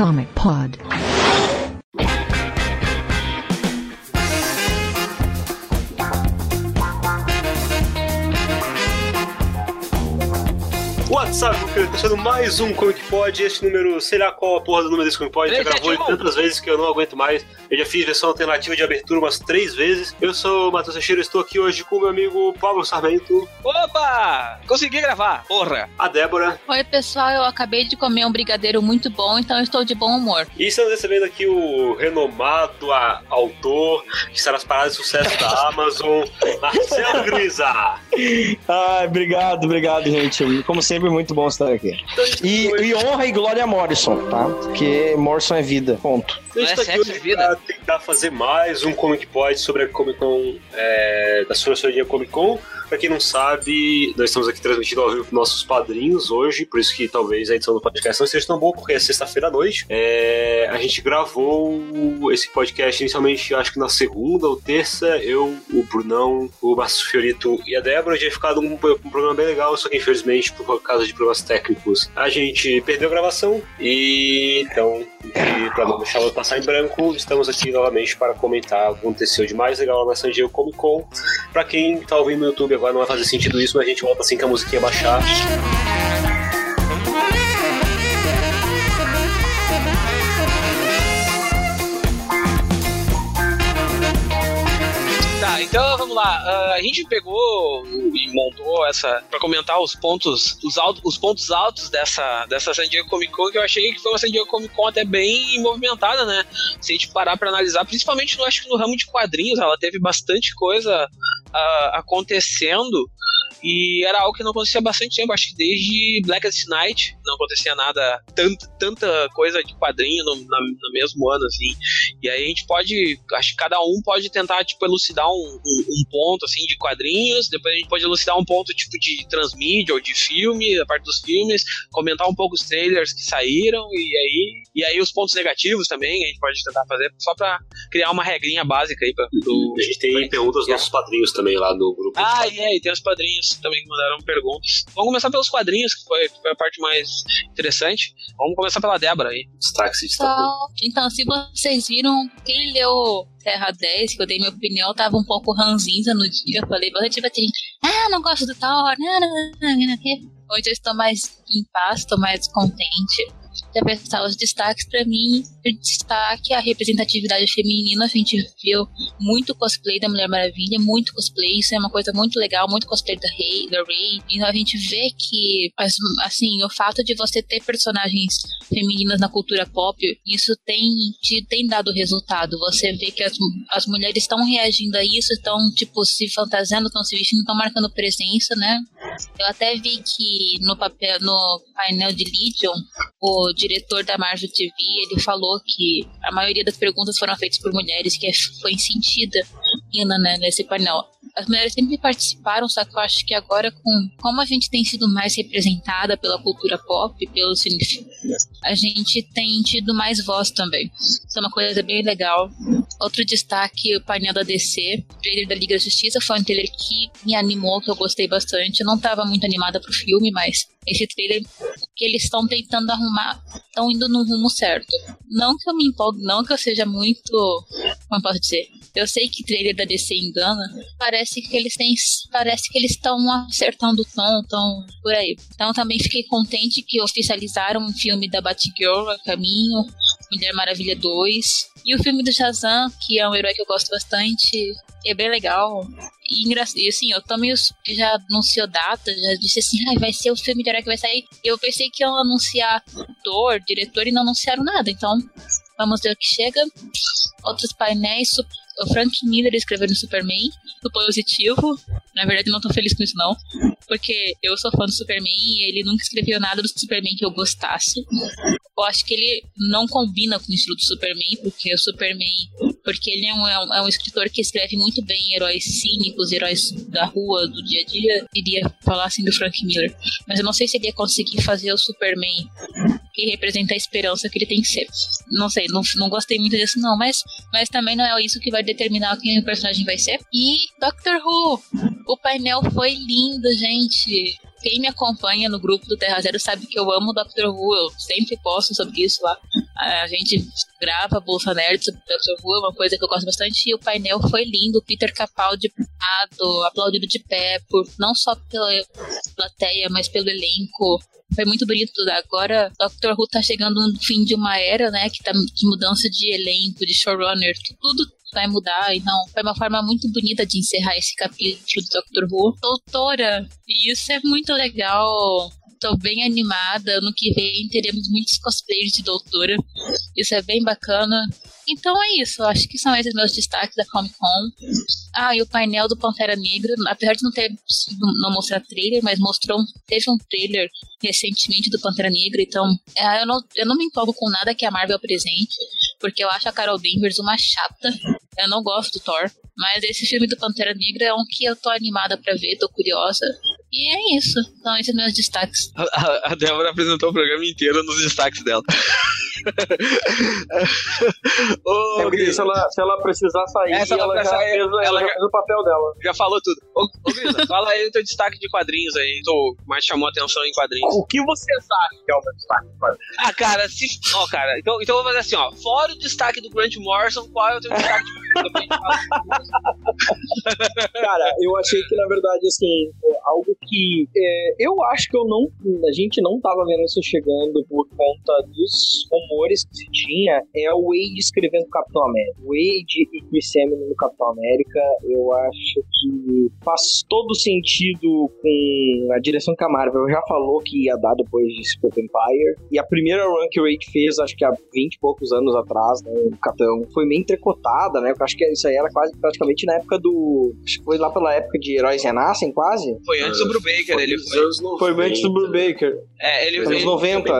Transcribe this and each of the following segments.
Comic Pod. Sendo mais um Comic Pod, esse número, sei lá qual a porra do número desse Comic Pod, já gravou tantas vezes que eu não aguento mais. Eu já fiz versão alternativa de abertura umas três vezes. Eu sou o Matheus Teixeira, estou aqui hoje com o meu amigo Pablo Sarmento. Opa! Consegui gravar, porra! A Débora. Oi, pessoal, eu acabei de comer um brigadeiro muito bom, então eu estou de bom humor. E estamos recebendo aqui o renomado a, autor, que está nas paradas de sucesso da Amazon, Marcelo Grisa. Ah, obrigado, obrigado, gente. Como sempre, muito bom estar aqui. E, e honra e glória a Morrison, tá? Porque Morrison é vida, ponto. Não é sexo, hoje vida. Tentar fazer mais um Comic Pod sobre a Comic Con, é, da Sorceria Comic Con. Pra quem não sabe, nós estamos aqui transmitindo ao vivo nossos padrinhos hoje, por isso que talvez a edição do podcast não seja tão boa, porque é sexta-feira à noite. É, a gente gravou esse podcast inicialmente, acho que na segunda ou terça, eu, o Brunão, o Márcio Fiorito e a Débora. Tinha ficado um, um programa bem legal, só que infelizmente, por causa de problemas técnicos, a gente perdeu a gravação. E então, e pra não deixar ela passar em branco, estamos aqui novamente para comentar o que aconteceu de mais legal na San Diego Comic Con. Pra quem tá ouvindo no YouTube agora não vai fazer sentido isso, mas a gente volta assim que a musiquinha baixar. Tá, então vamos lá. Ah, a gente pegou e montou essa pra comentar os pontos, os, altos, os pontos altos dessa, dessa San Diego Comic Con, que eu achei que foi uma San Diego Comic Con até bem movimentada, né? Se a gente parar pra analisar, principalmente no, acho que no ramo de quadrinhos, ela teve bastante coisa ah, acontecendo. E era algo que não acontecia há bastante tempo, acho que desde Blackest Night não acontecia nada, tanta, tanta coisa de quadrinho no, na- no mesmo ano, assim. E aí a gente pode, acho que cada um pode tentar, tipo, elucidar um, um- um ponto, assim, de quadrinhos, depois a gente pode elucidar um ponto, tipo, de transmídia ou de filme, a parte dos filmes, comentar um pouco os trailers que saíram, e aí, e aí os pontos negativos também, a gente pode tentar fazer, só pra criar uma regrinha básica aí pra, pro... A gente tem perguntas dos nossos padrinhos também lá no grupo. Ah, e é, e tem os padrinhos também que mandaram perguntas. Vamos começar pelos quadrinhos, que foi, foi a parte mais interessante. Vamos começar pela Débora aí. Destaque se destacou. Então, então, se vocês viram, quem leu Terra 10, que eu dei minha opinião, tava um pouco ranzinza no dia. Eu falei tipo assim, ah, não gosto do Thor, não, não, não, não, não. Hoje eu estou mais em paz, estou mais contente. Já pensar os destaques pra mim, destaque a representatividade feminina. A gente viu muito cosplay da Mulher Maravilha, muito cosplay, isso é uma coisa muito legal, muito cosplay da Rey, da Rey. Então a gente vê que, as- assim, o fato de você ter personagens femininas na cultura pop, isso tem, te- tem dado resultado. Você vê que as, as mulheres estão reagindo a isso, estão, tipo, se fantasiando, estão se vestindo, estão marcando presença, né? Eu até vi que no papel, no painel de Legion, o diretor da Marvel TV, ele falou que a maioria das perguntas foram feitas por mulheres, que foi sentida ainda né, nesse painel. As mulheres sempre participaram, só que eu acho que agora, com como a gente tem sido mais representada pela cultura pop, pelo cine, a gente tem tido mais voz também. Isso é uma coisa bem legal. Outro destaque, o painel da DC, o trailer da Liga da Justiça, foi um trailer que me animou, que eu gostei bastante. Eu não estava muito animada pro filme, mas esse trailer que eles estão tentando arrumar, estão indo no rumo certo. Não que eu me empolgue, não que eu seja muito. Como eu posso dizer? Eu sei que trailer da DC engana. Parece que eles têm. Parece que eles estão acertando o tom, estão por aí. Então também fiquei contente que oficializaram um filme da Batgirl a caminho. Mulher Maravilha 2. E o filme do Shazam, que é um herói que eu gosto bastante. É bem legal. E, e assim, eu também já anunciou data, já disse assim, ah, vai ser o filme de herói que vai sair. Eu pensei que iam anunciar ator, diretor e não anunciaram nada. Então, vamos ver o que chega. Outros painéis, o Frank Miller escrevendo Superman, do positivo. Na verdade, não tô feliz com isso, não. Porque eu sou fã do Superman e ele nunca escreveu nada do Superman que eu gostasse. Eu acho que ele não combina com o estilo do Superman, porque o Superman porque ele é um, é um, é um escritor que escreve muito bem heróis cínicos, heróis da rua, do dia a dia. Iria falar assim do Frank Miller. Mas eu não sei se ele ia conseguir fazer o Superman que representa a esperança que ele tem que ser. Não sei, não, não gostei muito disso, não, mas, mas também não é isso que vai determinar quem o personagem vai ser. E Doctor Who, o painel foi lindo, gente. Quem me acompanha no grupo do Terra Zero sabe que eu amo Doctor Who, eu sempre posto sobre isso lá. A gente grava Bolsa Nerd sobre Doctor Who, é uma coisa que eu gosto bastante. E o painel foi lindo, Peter Capaldi aplaudido de pé, por, não só pela plateia, mas pelo elenco. Foi muito bonito. Agora, Doctor Who tá chegando no fim de uma era, né? Que tá de mudança de elenco, de showrunner, tudo vai mudar. Então, foi uma forma muito bonita de encerrar esse capítulo do Doctor Who. Doutora, isso é muito legal. Tô bem animada. Ano que vem teremos muitos cosplayers de doutora. Isso é bem bacana. Então é isso, acho que são esses meus destaques da Comic Con. Ah, e o painel do Pantera Negra, apesar de não ter não mostrar trailer, mas mostrou teve um trailer recentemente do Pantera Negra, então é, eu, não, eu não me empolgo com nada que a Marvel apresente, porque eu acho a Carol Danvers uma chata. Eu não gosto do Thor, mas esse filme do Pantera Negra é um que eu tô animada para ver, tô curiosa. E é isso. Então, esses meus destaques. A, a Débora apresentou o programa inteiro nos destaques dela. Ô, é Grisa, se ela, se ela precisar sair, ela, ela, já, sair, fez, ela, ela já fez o papel dela. Já falou tudo. Ô, ô Grisa, fala aí o teu destaque de quadrinhos aí. Tu mais chamou atenção em quadrinhos. O que você acha que é o meu destaque de quadrinhos? Ah, cara, se. Ó, cara, então, então eu vou fazer assim, ó. Fora o destaque do Grant Morrison, qual é o teu destaque de Cara, eu achei que na verdade, assim, algo que é, eu acho que eu não. A gente não tava vendo isso chegando por conta dos rumores que se tinha. É o Wade escrevendo Capitão América. Wade e Chris Samney no Capitão América, eu acho que faz todo sentido com a direção que a Marvel já falou que ia dar depois de Secret Empire. E a primeira run que o Wade fez, acho que há 20 e poucos anos atrás, né, o Capitão, foi meio entrecotada, né? Eu acho que isso aí era quase praticamente na época do. Acho que foi lá pela época de Heróis Renascem, quase. Foi antes do Brubaker, ele foi. Foi antes do Brubaker. É, ele. Anos 90.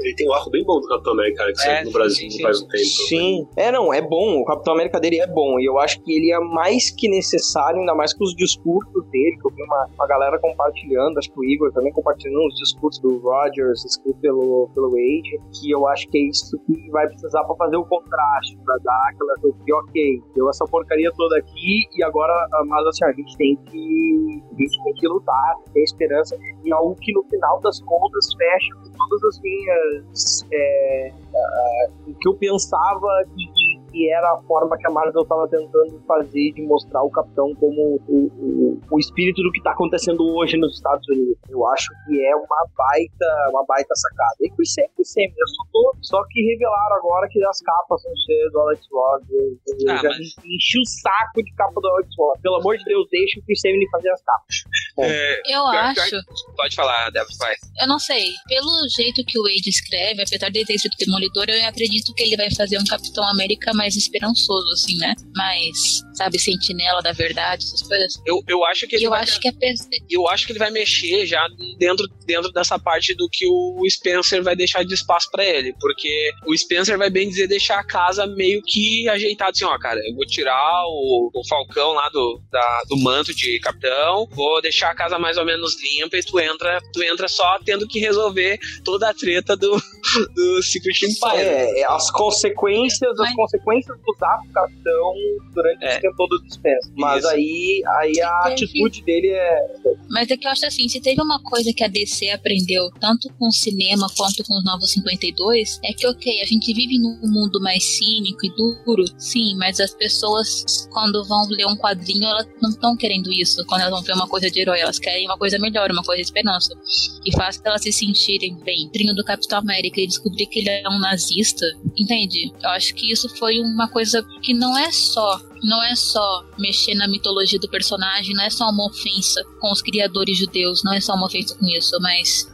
Ele tem um arco bem bom do Capitão América, que saiu é, no Brasil sim, faz um tempo. Sim. É, não, é bom. O Capitão América dele é bom. E eu acho que ele é mais que necessário, ainda mais com os discursos dele, que eu vi uma, uma galera compartilhando, acho que o Igor também compartilhando os discursos do Rogers, escrito pelo, pelo Wade, que eu acho que é isso que vai precisar pra fazer o contraste, pra dar aquela coisa que, ok, deu essa porcaria toda aqui e agora, mas assim, a gente tem que, a gente tem que lutar, ter esperança e algo que no final das contas fecha com todas as minhas. É, uh, que eu pensava que que era a forma que a Marvel estava tentando fazer de mostrar o Capitão como o, o, o espírito do que está acontecendo hoje nos Estados Unidos. Eu acho que é uma baita, uma baita sacada. E que sempre, sempre. Eu só, tô, só que revelaram agora que as capas vão ser do Alex Ross. Eu, eu ah, já mas... enchi o saco de capa do Alex Ross. Pelo amor de Deus, deixa o Chris Samney fazer as capas. É, eu acho. Pode falar, Débora, vai. Eu não sei. Pelo jeito que o Wade escreve, apesar de ele ter sido demolidor, eu acredito que ele vai fazer um Capitão América mais esperançoso, assim, né? Mais, sabe, sentinela da verdade, essas coisas. Eu, eu acho que ele eu vai, acho que é eu acho que ele vai mexer já dentro, dentro dessa parte do que o Spencer vai deixar de espaço para ele, porque o Spencer vai bem dizer deixar a casa meio que ajeitada assim, ó, cara, eu vou tirar o, o Falcão lá do, da, do manto de capitão, vou deixar a casa mais ou menos limpa e tu entra, tu entra só tendo que resolver toda a treta do, do Secret Empire. É, é as consequências, as consequências consequências do capitão durante é. Todo dispensa. Mas aí, aí a teve... atitude dele é. Mas é que eu acho assim, se teve uma coisa que a DC aprendeu, tanto com o cinema quanto com os Novos 52, é que, ok, a gente vive num mundo mais cínico e duro, sim, mas as pessoas, quando vão ler um quadrinho, elas não estão querendo isso. Quando elas vão ver uma coisa de herói, elas querem uma coisa melhor, uma coisa de esperança. Que faz elas se sentirem bem. O do Capitão América e descobrir que ele é um nazista, entende? Eu acho que isso foi uma coisa que não é só não é só mexer na mitologia do personagem, não é só uma ofensa com os criadores judeus, não é só uma ofensa com isso, mas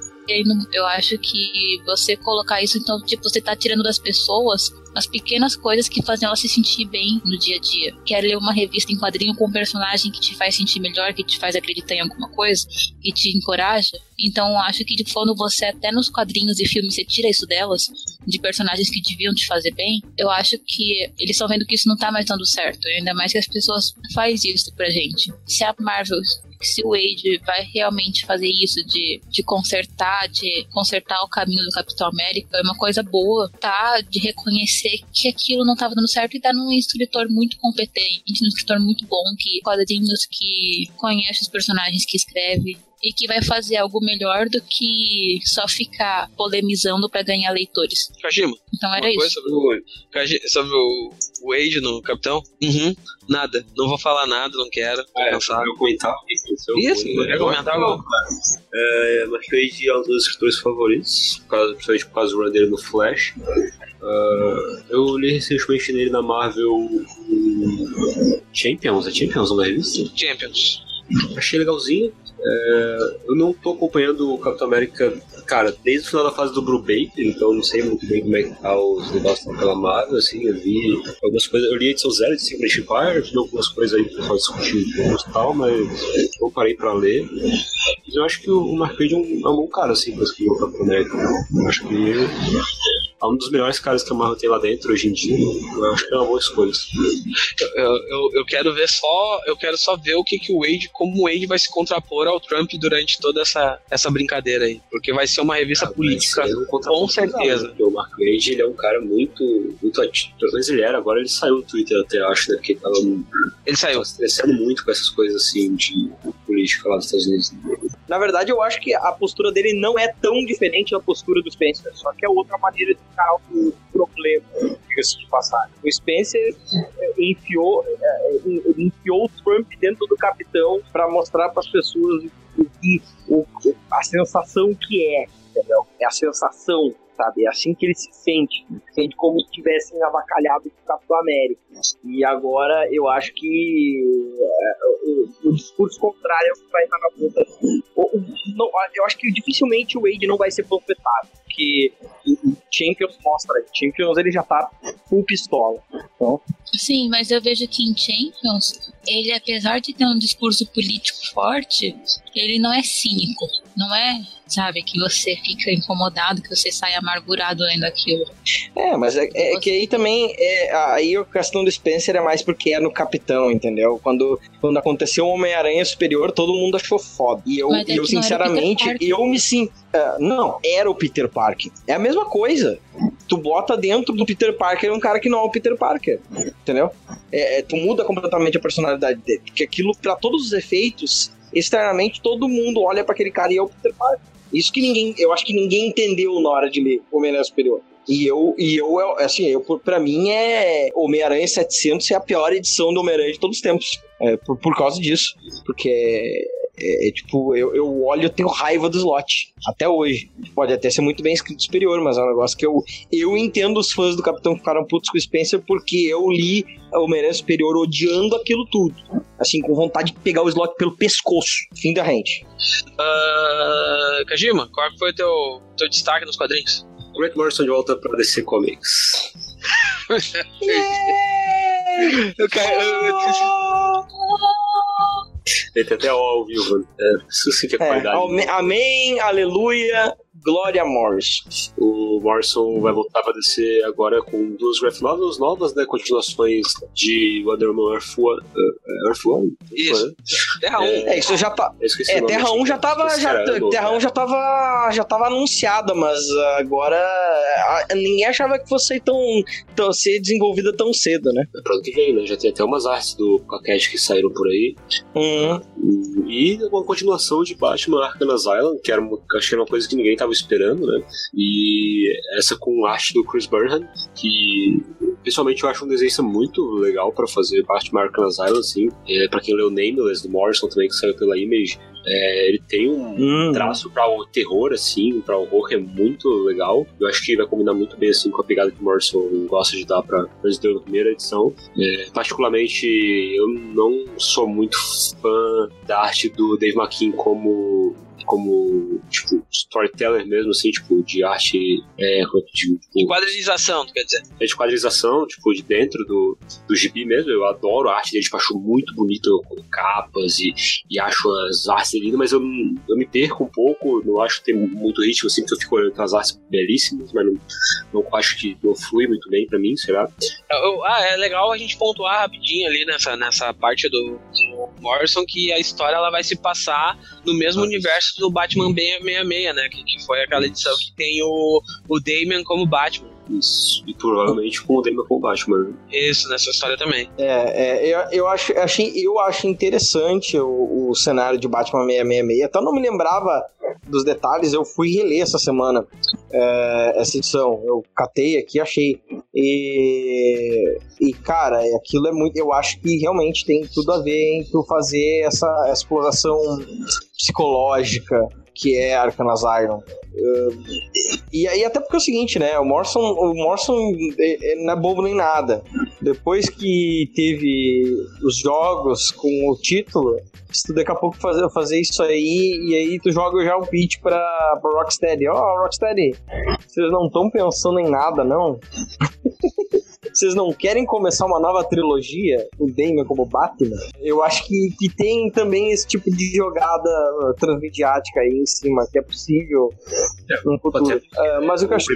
eu acho que você colocar isso, então, tipo, você tá tirando das pessoas as pequenas coisas que fazem ela se sentir bem no dia a dia. Quer ler uma revista em quadrinho com um personagem que te faz sentir melhor, que te faz acreditar em alguma coisa, que te encoraja. Então acho que quando você até nos quadrinhos e filmes você tira isso delas, de personagens que deviam te fazer bem, eu acho que eles estão vendo que isso não tá mais dando certo. Ainda mais que as pessoas fazem isso pra gente. Se a Marvel se o Wade vai realmente fazer isso de, de consertar, de consertar o caminho do Capitão América, é uma coisa boa, tá? De reconhecer que aquilo não estava dando certo e tá num escritor muito competente, um escritor muito bom, que quadrinhos que conhece os personagens que escreve, e que vai fazer algo melhor do que só ficar polemizando para ganhar leitores. Kajima. Então era isso. Sobre o, sobre o Wade no Capitão? Uhum. Nada. Não vou falar nada, não quero. É, cansado. eu comentar. Isso, quer comentar algo? É, mas Wade é um dos escritores favoritos, por causa, principalmente por causa do run dele no Flash. Ah, eu li recentemente nele na Marvel um, Champions, é Champions uma revista? Champions. Achei legalzinho. É, eu não tô acompanhando o Capitão América, cara, desde o final da fase do Blue Baker, então não sei muito bem como é que tá os negócios daquela Marvel, assim, eu vi algumas coisas, eu li a edição zero de Secret Empire, vi algumas coisas aí que o pessoal discutiu e tal, mas não parei pra ler. Mas eu acho que o Mark Wade é um, é um bom cara, assim, pra escrever o Capitão América. Eu acho que é um dos melhores caras que a Marvel tem lá dentro hoje em dia. Eu acho que é uma boa escolha. Eu, eu, eu quero ver só. Eu quero só ver o que, que o Wade, como o Wade vai se contrapor ao Trump durante toda essa, essa brincadeira aí. Porque vai ser uma revista política. Mas é Com certeza. né? O Mark Wade ele é um cara muito, muito ativo. Pelo menos ele era, agora ele saiu do Twitter até, acho, né? Porque ele tava, Ele saiu. tava se estressando muito com essas coisas assim de política lá dos Estados Unidos. Na verdade, eu acho que a postura dele não é tão diferente da postura do Spencer, só que é outra maneira de encarar o problema, diga-se de passagem. O Spencer enfiou, eh, ele enfiou o Trump dentro do capitão para mostrar para as pessoas o que o, a sensação que é, entendeu? É a sensação, sabe? É assim que ele se sente. Se sente como se tivessem avacalhado o Capitão América. E agora eu acho que eh, o, o discurso contrário é o que vai estar na ponta. Eu acho que dificilmente o Wade não vai ser panfletado, o Champions mostra, Champions ele já tá full pistola. Então, Sim, mas eu vejo que em Champions, ele, apesar de ter um discurso político forte, ele não é cínico. Não é, sabe, que você fica incomodado, que você sai amargurado lendo aquilo. É, mas é, é que aí também, é, aí a questão do Spencer é mais porque é no Capitão, entendeu? Quando, quando aconteceu o Homem-Aranha Superior, todo mundo achou foda. E eu, é eu sinceramente, eu me sinto... não, era o Peter Parker. É a mesma coisa. Tu bota dentro do Peter Parker um cara que não é o Peter Parker, entendeu? É, é, tu muda completamente a personalidade dele. Porque aquilo, pra todos os efeitos, externamente, todo mundo olha pra aquele cara e é o Peter Parker. Isso que ninguém, eu acho que ninguém entendeu na hora de ler Homem-Aranha Superior. E eu, e eu, assim, eu, pra mim é Homem-Aranha 700 é a pior edição do Homem-Aranha de todos os tempos. É, por, por causa disso. Porque é, é, tipo, eu, eu olho e eu tenho raiva do slot. Até hoje. Pode até ser muito bem escrito superior, mas é um negócio que eu, eu entendo os fãs do Capitão que ficaram putos com o Spencer porque eu li o Homem-Aranha Superior odiando aquilo tudo. Assim, com vontade de pegar o slot pelo pescoço. Fim da rente. Ah, Kajima, qual foi o teu, teu destaque nos quadrinhos? Grant Morrison de volta pra DC Comics. Eu quero. eu- Ele tem até O ao vivo. né? É, isso sim que é É, qualidade. ame- amém, aleluia, glória Morris. O Morrison vai voltar pra DC agora com duas graphic novels novas, né? Continuações de Wonder Woman Earth One. uh, Earth One? Isso. né? Terra 1. É, isso já tá. É, Terra 1 desse- já tava. desse Já, novo, Terra 1 né? já tava. Já tava anunciada, mas agora. a- Ninguém achava que fosse tão, tão ser desenvolvida tão cedo, né? É pra ano que vem, né? Já tem até umas artes do Paquete que saíram por aí. Hum, E uma continuação de Batman Arkham Asylum, que era uma, acho que era uma coisa que ninguém tava esperando, né? E essa com arte do Chris Burnham, que pessoalmente eu acho um desenho muito legal pra fazer Batman Arkham Asylum, assim. É, pra quem leu Nameless, do Morrison também, que saiu pela Image, é, ele tem um hum. traço pra o terror, assim, pra horror que é muito legal. Eu acho que vai combinar muito bem, assim, com a pegada que o Morrison gosta de dar pra Resident Evil primeira edição. É, particularmente, eu não sou muito fã da arte do Dave McKean como como, tipo, storyteller mesmo, assim, tipo, de arte. É, de, tipo, de quadrilização, tu quer dizer? É de quadrilização, tipo, de dentro do, do gibi mesmo. Eu adoro a arte dele, tipo, acho muito bonito com capas e, e acho as artes lindas, mas eu, eu me perco um pouco, não acho que tem muito ritmo, assim, porque eu fico olhando as artes belíssimas, mas não, não acho que não flui muito bem pra mim, será? Ah, é legal a gente pontuar rapidinho ali nessa, nessa parte do, do Morrison que a história ela vai se passar no mesmo ah, universo do Batman 666, né? Que, que foi aquela edição que tem o, o Damian como Batman. Isso. E provavelmente com o Damian como Batman. Isso, nessa história também. É, é eu, eu, acho, achei, eu acho interessante o, o cenário de Batman 666. Até não me lembrava dos detalhes, eu fui reler essa semana é, essa edição. Eu catei aqui, achei. E, e cara, aquilo é muito. Eu acho que realmente tem tudo a ver em tu fazer essa exploração psicológica que é Arkham Asylum. Uh, e aí, até porque é o seguinte, né? O Morrison, o Morrison é, é, não é bobo nem nada. Depois que teve os jogos com o título, se tu daqui a pouco fazer, fazer isso aí, e aí tu joga já o pitch pra, pra Rocksteady. Ó, oh, Rocksteady, vocês não estão pensando em nada, não? vocês não querem começar uma nova trilogia, o Damian como Batman? Eu acho que, que tem também esse tipo de jogada transmediática aí em cima, que é possível é, no futuro. É, mas o que eu acho...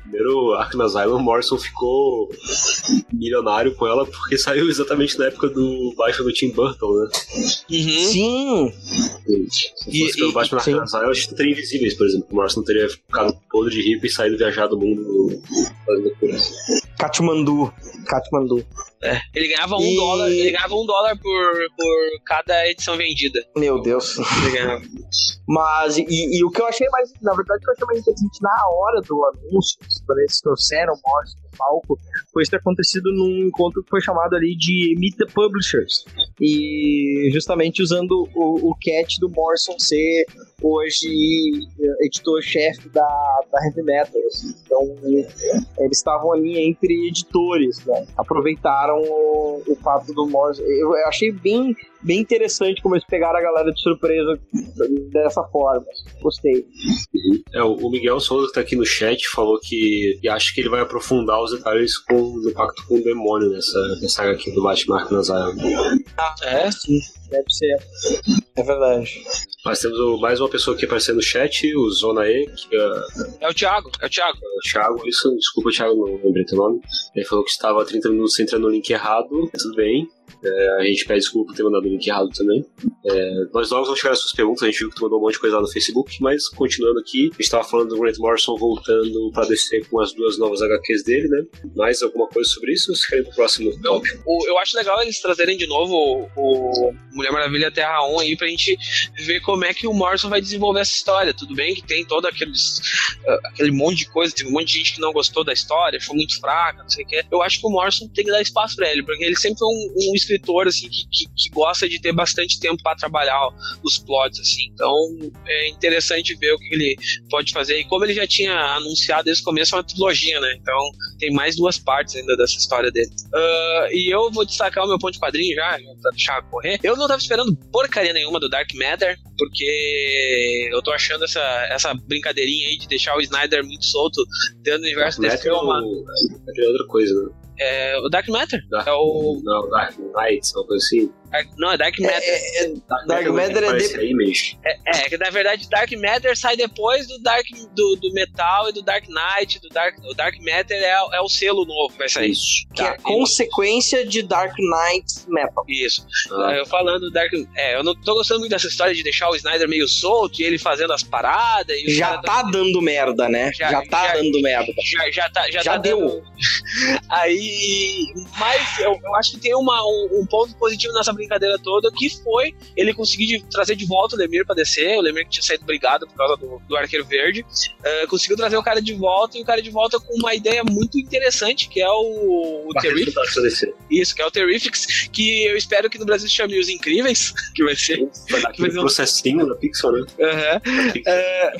Primeiro, Arkham Asylum, Morrison ficou milionário com ela porque saiu exatamente na época do baixo do Tim Burton, né? Uhum. Sim! Se fosse pelo Batman Arkham Asylum, acho que teria Invisíveis, por exemplo. O Morrison teria ficado todo de rico e saído viajar do mundo fazendo coisa. Katmandu. Katmandu. É, ele ganhava um e... dólar, ele ganhava um dólar por, por cada edição vendida. Meu Deus. Mas, e, e, o que eu achei mais, na verdade, o que eu achei mais interessante na hora do anúncio, quando eles trouxeram o Morris no palco, foi ter acontecido num encontro que foi chamado ali de Meet the Publishers. E justamente usando o, o catch do Morrison ser hoje editor-chefe da, da Heavy Metal. Assim. Então, eles estavam ali entre editores, né? Aproveitaram o, o fato do Morrison. Eu, eu achei bem bem interessante como eles pegaram a galera de surpresa dessa forma. Gostei. É, o Miguel Souza que tá aqui no chat falou que acha que ele vai aprofundar os detalhes com, do pacto com o demônio nessa, nessa aqui do Batman Asylum. Ah, é? Sim, deve ser. É verdade. Nós temos mais uma pessoa aqui aparecendo no chat, o Zona E, que é... é o Thiago, é o Thiago. É o Thiago, isso, desculpa, Thiago, não lembrei teu nome. Ele falou que estava 30 minutos entrando no link errado, tudo bem. É, a gente pede desculpa por ter mandado o link errado também. É, nós logo vamos chegar às suas perguntas, a gente viu que tu mandou um monte de coisa lá no Facebook, mas continuando aqui, a gente estava falando do Grant Morrison voltando para descer com as duas novas HQs dele, né? Mais alguma coisa sobre isso ou você quer ir pro próximo tópico? Eu, eu acho legal eles trazerem de novo o, o Mulher Maravilha Terra 1 aí pra gente ver como é que o Morrison vai desenvolver essa história. Tudo bem que tem todo aqueles, uh, aquele monte de coisa, teve um monte de gente que não gostou da história, achou muito fraca, não sei o que. Eu acho que o Morrison tem que dar espaço pra ele, porque ele sempre foi um, um escritor assim que, que, que, gosta de ter bastante tempo para trabalhar os plots assim. Então é interessante ver o que ele pode fazer e como ele já tinha anunciado desde o começo é uma trilogia, né? Então tem mais duas partes ainda dessa história dele. Uh, e eu vou destacar o meu ponto de quadrinho já, pra deixar correr. Eu não tava esperando porcaria nenhuma do Dark Matter, porque eu tô achando essa, essa brincadeirinha aí de deixar o Snyder muito solto dentro do universo desse filme. É outra coisa, né? É o Dark Matter. Dark, é o... Não, Dark Knight, coisa assim. Não, é Dark Matter. É, é, Dark, Dark Matter é, de... é, é, que na verdade Dark Matter sai depois do Dark do, do Metal e do Dark Knight. Do Dark, o Dark Matter é, é o selo novo que vai sair. Isso. Que tá. é consequência de Dark Knight Metal. Isso. Ah. Eu falando Dark. É, eu não tô gostando muito dessa história de deixar o Snyder meio solto e ele fazendo as paradas. já tá, dando merda, né? Já, já tá já, dando merda. Já, já, tá, já, já tá deu. Dando... Aí. Mas eu, eu acho que tem uma, um, um ponto positivo nessa brincadeira toda, que foi ele conseguir de, trazer de volta o Lemir pra descer, o Lemir que tinha saído brigado por causa do, do Arqueiro Verde, uh, conseguiu trazer o cara de volta, e o cara de volta com uma ideia muito interessante, que é o, o Terrifics. Isso, que é o Terrifics, que eu espero que no Brasil se chame Os Incríveis, que vai ser. Vai dar aquele processinho da Pixar, né? Uhum. Uh,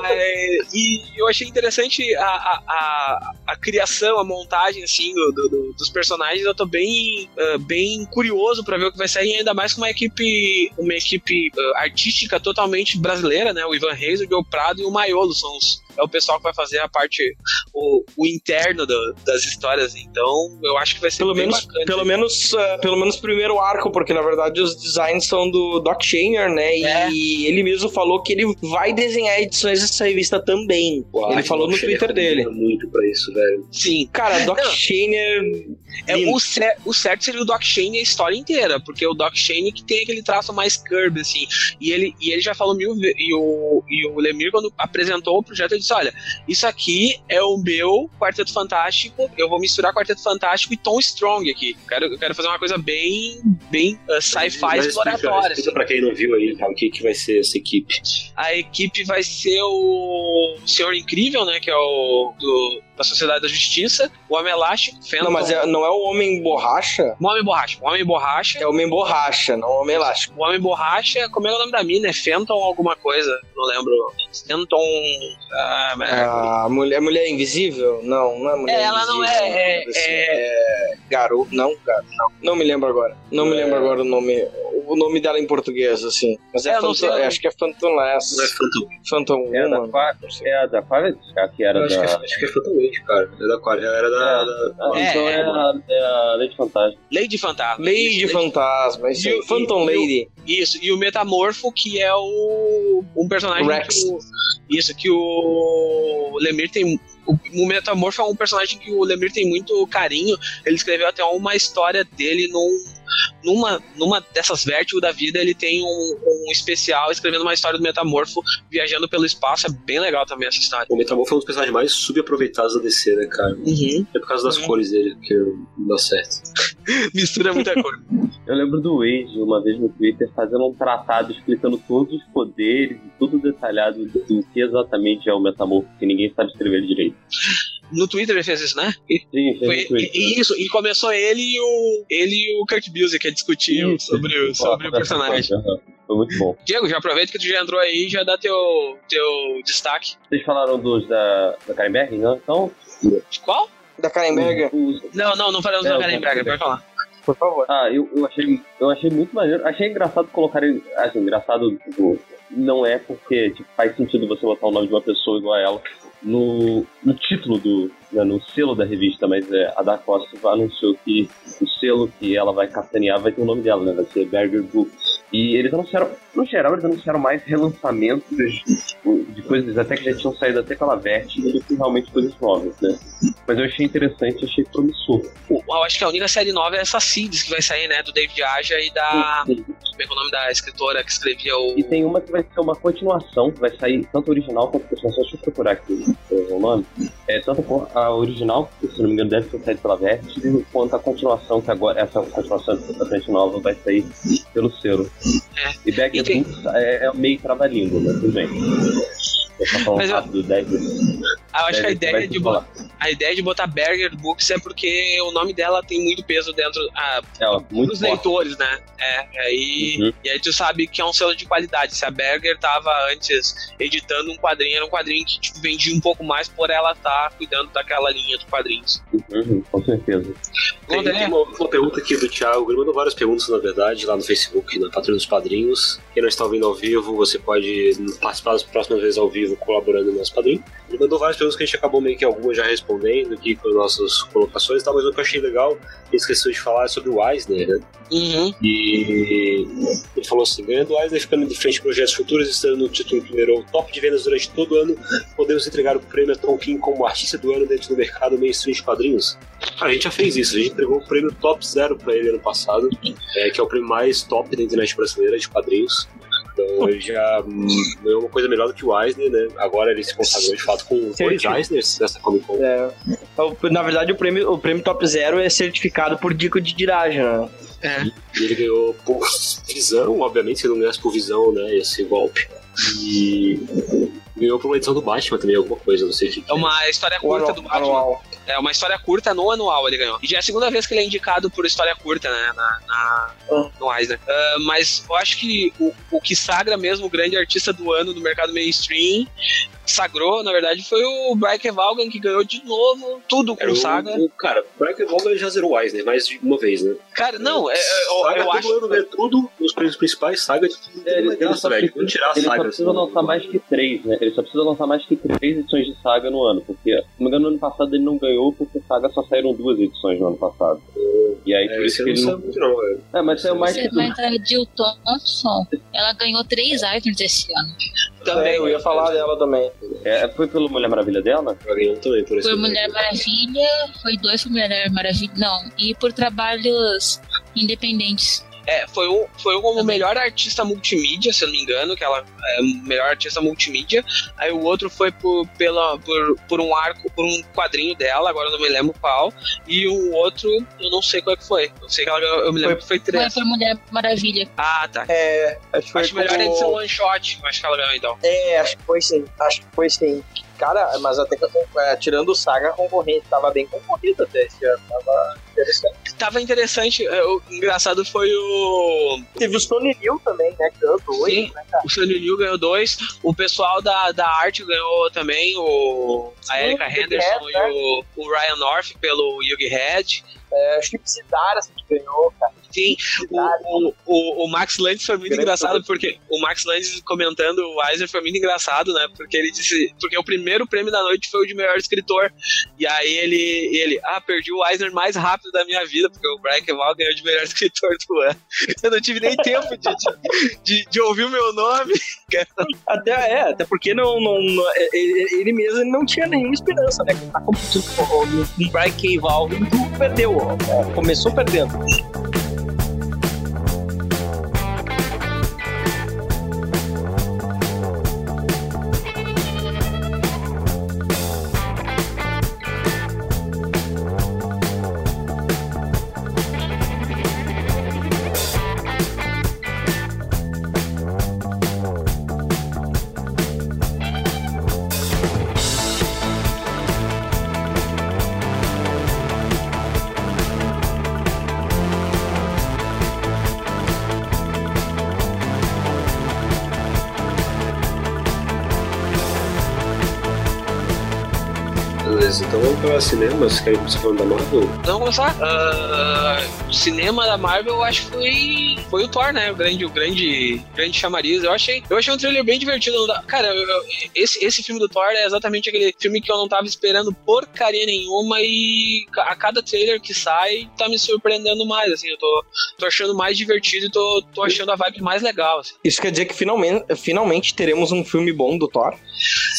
mas, e eu achei interessante a, a, a, a, criação, a montagem, assim, do, do, dos personagens, eu tô bem bem, uh, bem curioso para ver o que vai sair, ainda mais com uma equipe, uma equipe uh, artística totalmente brasileira, né? O Ivan Reis, o Joe Prado e o Maiolo são os, é o pessoal que vai fazer a parte, o, o interno do, das histórias. Então, eu acho que vai ser pelo bem menos, bacana. Pelo menos, uh, pelo menos primeiro arco, porque na verdade os designs são do Doc Shaner, né? É. E ele mesmo falou que ele vai desenhar edições dessa revista também. Uau, ele falou no Twitter dele. muito pra isso, velho. Sim. Cara, Doc Não. Shaner. É, lindo. o, cer o certo seria o Doc Shane a história inteira, porque o Doc Shane que tem aquele traço mais curb, assim. E ele, e ele já falou mil vezes. E o, e o Lemir, quando apresentou o projeto, ele disse: Olha, isso aqui é o meu Quarteto Fantástico. Eu vou misturar Quarteto Fantástico e Tom Strong aqui. Eu quero, eu quero fazer uma coisa bem, bem uh, sci-fi explica- exploratória. Explica pra quem não viu aí, cara, o que, que vai ser essa equipe. A equipe vai ser o Senhor Incrível, né? Que é o do, da Sociedade da Justiça, o Homem Elástico, Phantom. Não, mas é- não é o Homem Borracha? O Homem Borracha. O Homem Borracha. É o Homem Borracha, não o Homem Elástico. O Homem Borracha, como é o nome da mina? É Fenton alguma coisa, não lembro. Fenton. Ah, mas- A mulher, mulher Invisível? Não, não é Mulher É, ela não Invisível. é- é- Assim, é- é Garoto. Não, garoto. Não, não me lembro agora. Não me É. lembro agora o nome. O nome dela em português, assim. Mas é, É, não Phantom, sei. acho que é Phantom Less. Não é Phantom. Phantom É a da, é a da? A que era acho, que é, da. acho que é Phantom Wade, cara. É da Quar- Era da. da- Ah, É, então é. é, a, é a Lady Fantasma. Lady Fantasma. Lady Isso, Fantasma, isso E Phantom e- e Lady. Isso, e o Metamorfo, que é o. Um personagem. Rex. Que o, isso, que o Lemir tem. O, o Metamorfo é um personagem que o Lemir tem muito carinho. Ele escreveu até uma história dele num, numa, numa dessas vértigo da vida. Ele tem um, um especial escrevendo uma história do Metamorfo viajando pelo espaço. É bem legal também essa história. O Metamorfo é um dos personagens mais subaproveitados da DC, né, cara? Uhum. É por causa das Uhum. cores dele que dá certo. Mistura muita coisa. Eu lembro do Wade, uma vez no Twitter, fazendo um tratado explicando todos os poderes e tudo detalhado do que exatamente é o metamorfo, que ninguém sabe escrever direito. No Twitter ele fez isso, né? Sim, fez Foi, Twitter. e, isso, e começou ele e o, ele e o Kurt Busiek a discutir Isso. sobre, o- sobre o personagem. Foi muito bom. Diego, já aproveita que tu já entrou aí e já dá teu, teu destaque. Vocês falaram dos da, da Karen Berg, não? Então, De qual? Da Karen Berger, Não, não, não falamos É, o Karen Braga, pode falar. Por favor. Ah, eu, eu, achei, eu achei muito maneiro. Achei engraçado colocarem. Assim, engraçado, tipo, não é porque tipo, faz sentido você botar o nome de uma pessoa igual a ela no, no título do. Né, no selo da revista, mas é, a Dark Horse anunciou que o selo que ela vai capitanear vai ter o nome dela, né? Vai ser Berger Books. E eles anunciaram, no geral, eles anunciaram mais relançamentos tipo, de coisas até que já tinham saído até pela Vertigo do que realmente coisas novas, né? Mas eu achei interessante, achei promissor. Eu acho que a única série nova é essa Seeds que vai sair, né? Do David Aja e da. Como é é o nome da escritora que escrevia o. E tem uma que vai ser uma continuação, que vai sair tanto original quanto continuação. Deixa eu procurar aqui o nome. É, tanto a original, que se não me engano deve ter saído pela Vertigo, quanto a continuação, que agora essa continuação totalmente nova vai sair pelo selo. É. E Back E Books é, é meio trabalhinho, mas tudo bem. Eu tô falando Mas eu- rápido, deve, Ah, eu acho que a ideia, vai de botar, a ideia de botar Berger Books é porque o nome dela tem muito peso dentro. Ah, É, dos leitores, né? É, aí, Uhum. e aí tu sabe que é um selo de qualidade. Se a Berger tava antes editando um quadrinho, era um quadrinho que tipo, vendia um pouco mais por ela estar cuidando daquela linha de quadrinhos. Uhum, com certeza. Tem, tem uma, uma pergunta aqui do Thiago. Ele mandou várias perguntas, na verdade, lá no Facebook, na Patrulha dos Padrinhos. Quem não está ouvindo ao vivo, você pode participar das próximas vezes ao vivo colaborando no nosso padrinho. Ele mandou várias perguntas que a gente acabou meio que algumas já respondendo aqui com as nossas colocações e tal, mas o que eu achei legal, ele esqueceu de falar sobre o Eisner, né? Uhum. E ele falou assim: ganhando o Eisner, ficando de frente projetos futuros, estando no título primeiro top de vendas durante todo o ano, podemos entregar o prêmio a Tom King como artista do ano dentro do mercado mainstream de quadrinhos? Cara, a gente já fez isso, a gente entregou o prêmio top zero pra ele ano passado, é, que é o prêmio mais top da internet brasileira de quadrinhos. Então ele já ganhou uma coisa melhor do que o Eisner, né? Agora ele se consagrou de fato com dois. Eisners nessa Comic Con. É, na verdade, o prêmio, o prêmio Top Zero é certificado por Dico de Dirage, né? É. E ele ganhou por visão, obviamente, se ele não ganhasse por visão, né? Esse golpe. E ganhou por uma edição do Batman também, alguma coisa, não sei o que. É uma história curta do Batman. Anual. É uma história curta no anual ele ganhou. E já é a segunda vez que ele é indicado por história curta, né? Na, na- Ah. no Eisner. Ah, mas eu acho que o, o que sagra mesmo o grande artista do ano no mercado mainstream, sagrou, na verdade, foi o Brian Vaughan, que ganhou de novo tudo com Era o Saga. o- cara, o Brian Vaughan já zerou o Eisner mais de uma vez, né? Cara, não, é, é, eu, Saga eu todo acho. ano ganha tudo, os prêmios principais, Saga de tudo. É, ele, Ele, ele só velho. precisa, tirar ele só Saga. precisa assim. lançar mais que três, né? Ele só precisa lançar mais que três edições de Saga no ano, porque, se não me engano, no ano passado ele não ganhou porque Saga só saíram duas edições no ano passado. E aí, por É, isso esse que ele não... muito não, velho. É, mas saiu mais Você que vai entrar Jill Thompson. Ela ganhou três Eisners esse ano. Também, É, eu ia falar dela também. É, foi pelo Mulher Maravilha dela? Ela ganhou também por Por ano. Mulher Maravilha, foi dois por Mulher Maravilha. Não, e por trabalhos independentes. É, foi um, foi um como melhor artista multimídia, se eu não me engano, que ela é melhor artista multimídia. Aí o outro foi por, pela, por, por um arco, por um quadrinho dela, agora eu não me lembro qual. E o outro, eu não sei qual é que foi. Eu sei que ela eu me lembro que foi Foi três. por Mulher Maravilha. Ah, tá. É, acho que foi Acho melhor como- edição one shot, acho que ela ganhou então. É, acho que foi sim. Acho que foi sim. Cara, mas até que é, tirando o Saga, a concorrente tava bem concorrida até esse ano. Tava interessante. Tava interessante, é, o engraçado foi o. Teve o Sony Liu também, né? Que ganhou dois, Sim. né? O Sonny Liu ganhou dois, o pessoal da, da arte ganhou também, o, a Erika Henderson Head, e o, o Ryan North pelo Yugi Head. É, acho que Psidara assim, que ganhou, cara. Sim, o, o, o Max Landis foi muito Grande engraçado, porque o Max Landis comentando o Eisner foi muito engraçado, né? Porque ele disse. Porque o primeiro prêmio da noite foi o de melhor escritor. E aí ele, ele ah, perdi o Eisner mais rápido da minha vida, porque o Brian Kemal ganhou de melhor escritor do ano. Eu não tive nem tempo de, de, de, de ouvir o meu nome. Até, é, até porque não, não, não- é, ele, ele mesmo não tinha nenhuma esperança, né? Que tá competindo com o Brian K. Val e perdeu. É, começou perdendo. Cinemas. Querem começar falando da Marvel? Vamos começar? Ah, o cinema da Marvel, eu acho que foi, foi o Thor, né? O grande, o grande, grande chamariz. Eu achei, eu achei um trailer bem divertido. Cara, eu- eu- esse, esse filme do Thor é exatamente aquele filme que eu não tava esperando porcaria nenhuma e a cada trailer que sai tá me surpreendendo mais, assim. Eu tô, tô achando mais divertido e tô, tô achando a vibe mais legal, assim. Isso quer dizer que finalmente, finalmente teremos um filme bom do Thor.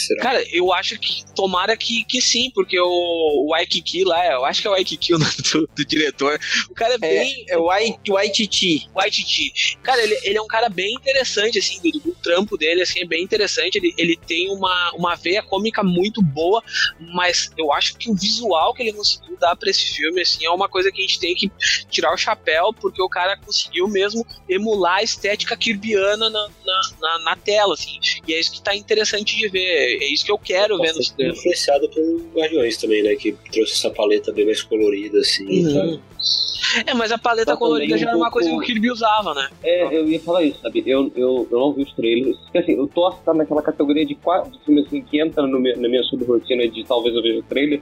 Será? Cara, eu acho que tomara que, que sim, porque o, o Waikiki lá, eu acho que é o Waikiki o nome do, do diretor. O cara é bem. É o Waititi. Waititi. Cara, ele, ele é um cara bem interessante, assim, do, do trampo dele, assim, é bem interessante. Ele, ele tem uma, uma veia cômica muito boa, mas eu acho que o visual que ele conseguiu dar pra esse filme, assim, é uma coisa que a gente tem que tirar o chapéu, porque o cara conseguiu mesmo emular a estética kirbiana na, na, na, na tela, assim. E é isso que tá interessante de ver. É isso que eu quero ver no cinema. influenciado pelo Guardiões também, né? Que trouxe essa paleta bem mais colorida, assim. Uhum. sabe? É, mas a paleta colorida já um era uma coisa que o pouco- Kirby usava, né? É, eu ia falar isso, sabe? Eu, eu, eu não vi os trailers. Porque assim, o Thor tá naquela categoria de quatro de filme assim, que entra no meu- na minha subrotina de talvez eu veja o trailer,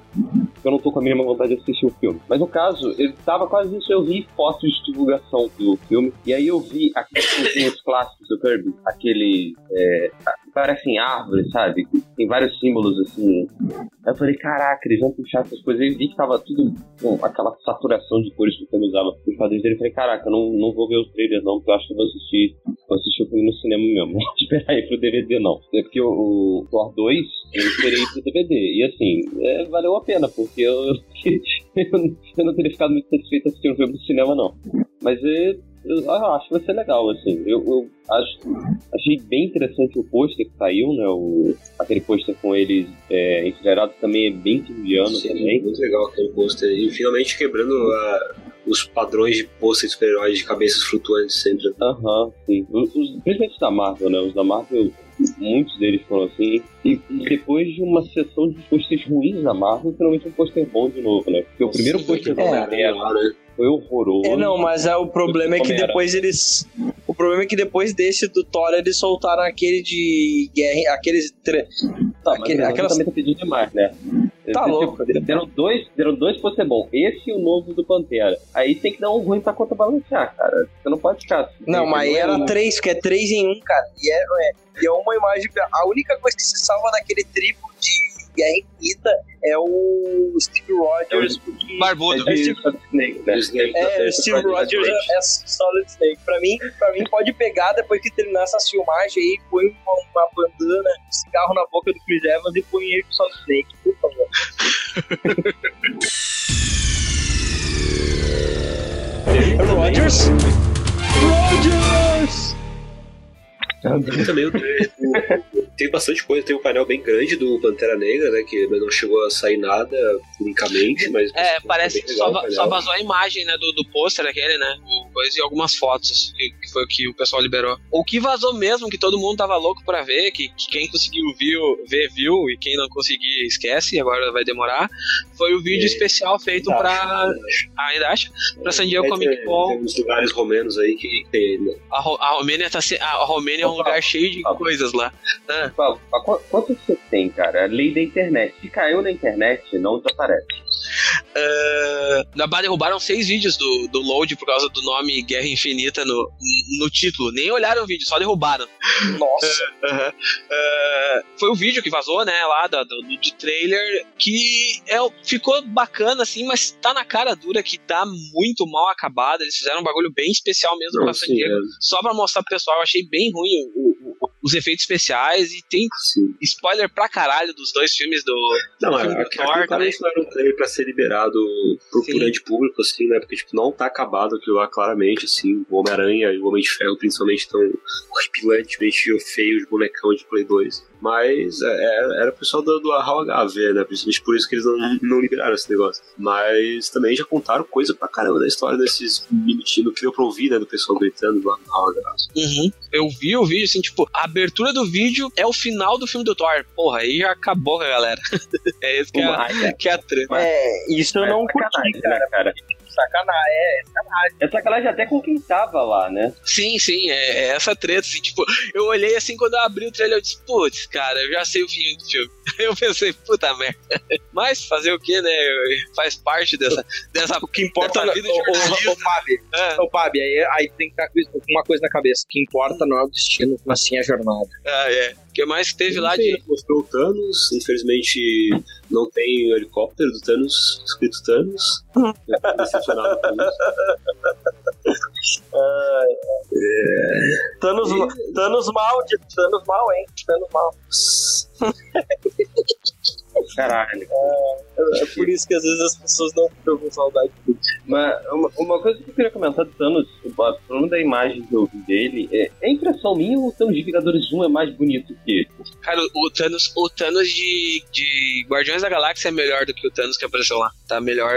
eu não tô com a mínima vontade de assistir o filme. Mas no caso, ele tava quase isso, eu vi fotos de divulgação do filme, e aí eu vi aqueles filmes clássicos do Kirby, aquele. É, parecem árvores, sabe? Tem vários símbolos assim. Aí eu falei, caraca, eles vão puxar essas coisas. Eu vi que tava tudo com aquela saturação de cores que o filme usava quadrinhos dele. Eu falei, caraca, não, não vou ver os trailers não, porque eu acho que eu vou assistir, vou assistir o filme no cinema mesmo. Esperar aí pro DVD não. É porque o, o Thor 2 eu esperei pro DVD. E assim, é, valeu a pena, porque eu, eu, eu não teria ficado muito satisfeito assistindo o filme no cinema não. Mas é, eu, eu acho que vai ser legal, assim. Eu, eu acho, achei bem interessante o pôster que saiu, né? O, aquele pôster com eles é, enfileirados também é bem kirviano também. muito legal aquele pôster. E finalmente quebrando a- os padrões de pôster de super-heróis de cabeças flutuantes sempre. Aham, sim. Os, os, principalmente da Marvel, né? Os da Marvel, muitos deles foram assim. E depois de uma sessão de posters ruins da Marvel, finalmente um pôster bom de novo, né? Porque o primeiro pôster da é, né? Foi horroroso. É, não, mas é, o problema é que depois eles. O problema é que depois desse do Thor eles soltaram aquele de guerra. Aqueles. tre- Tá, aquele- aquelas... aquelas- também tá pedindo demais, né? Tá Tipo, louco. Deram dois, deram dois bom. Esse e o novo do Pantera. Aí tem que dar um ruim pra contrabalancear, cara. Você não pode ficar assim. Não, mas é era um- três, que é três em um, cara. E é, é, e é uma imagem. A única coisa que se salva daquele triplo de Guerra Infinita é o Steve Rogers. porque- Barbudo. É Snake, né? Snake, É, É, o Steve Rogers é, é Solid Snake. Pra mim, pra mim, pode pegar depois que terminar essa filmagem aí, põe uma, uma bandana, um cigarro na boca do Chris Evans e põe ele pro Solid Snake, por favor. Rogers? Rogers! Tem também Tem bastante coisa, tem um painel bem grande do Pantera Negra, né? Que não chegou a sair nada unicamente, mas. É, parece que só, só vazou a imagem, né, do, do pôster aquele, né? O, coisa, e algumas fotos, que, foi o que o pessoal liberou. O que vazou mesmo, que todo mundo tava louco pra ver, que, que quem conseguiu viu, ver, viu, e quem não conseguir, esquece, agora vai demorar, foi o vídeo É, especial feito acho, pra... Ah, ainda acha? Pra San Diego É, Comic tem- Con. Tem uns lugares romenos aí que tem. né? A, Ro- a Romênia tá se- a Romênia é um lugar cheio de coisas lá. Ah, qu- Quanto você tem, cara? Lei da internet. Se caiu na internet, não desaparece. Ah, na barra derrubaram seis vídeos do, do load por causa do nome Guerra Infinita no, no título. Nem olharam o vídeo, só derrubaram. Nossa. Aham. Ah, foi o vídeo que vazou, né, lá da- do, do trailer, que é, ficou bacana, assim, mas tá na cara dura que tá muito mal acabado. Eles fizeram um bagulho bem especial mesmo Não, pra San Diego. Só pra mostrar pro pessoal, eu achei bem ruim o- o- os efeitos especiais e tem sim. spoiler pra caralho dos dois filmes do. Não, do é, filme do aqui, Thor aqui também. claramente não era um trailer pra ser liberado pro Sim. grande público, assim, né? Porque, tipo, não tá acabado aquilo lá claramente, assim. O Homem-Aranha e o Homem de Ferro, principalmente, estão horripilantemente feios de bonecão de Play 2. Mas é, é- era o pessoal do, do HV, né? Principalmente por isso que eles não, não liberaram esse negócio. Mas também já contaram coisa pra caramba da história desses minutinhos que deu pra ouvir, né? Do pessoal gritando lá no HV. Uhum. Eu vi o vídeo, assim, tipo, a abertura do vídeo é o final do filme do Thor. Porra, aí já acabou com a galera. é isso que é, que é a treta. É, isso eu é não curti, cara. né, cara? Sacanagem, é. É sacanagem até com quem tava lá, né? Sim, sim, é, é essa treta, assim, tipo, eu olhei assim quando eu abri o trailer, eu disse, putz, cara, eu já sei o fim do filme. Eu pensei, puta merda. Mas fazer o que, né? Faz parte dessa. dessa O que importa dessa vida de ô, jornalista. ô, Fábio, É, ô, Fábio, aí, aí tem que estar com uma coisa na cabeça. O que importa não é o destino, mas sim a jornada. ah, é. O que mais teve lá de. Mostrou o Thanos, infelizmente não tem o helicóptero do Thanos, escrito Thanos. Eu tô decepcionado com isso. Thanos, Thanos mal, de- Thanos mal, hein? Thanos mal. Caralho. É por isso que às vezes as pessoas não ficam com saudade dele. Mas uma, uma coisa que eu queria comentar do Thanos, o problema da imagem que eu vi dele, é, é impressão minha ou o Thanos de Vingadores 1 é mais bonito que ele? Cara, o Thanos, o Thanos de, de Guardiões da Galáxia é melhor do que o Thanos que apareceu lá. Tá melhor.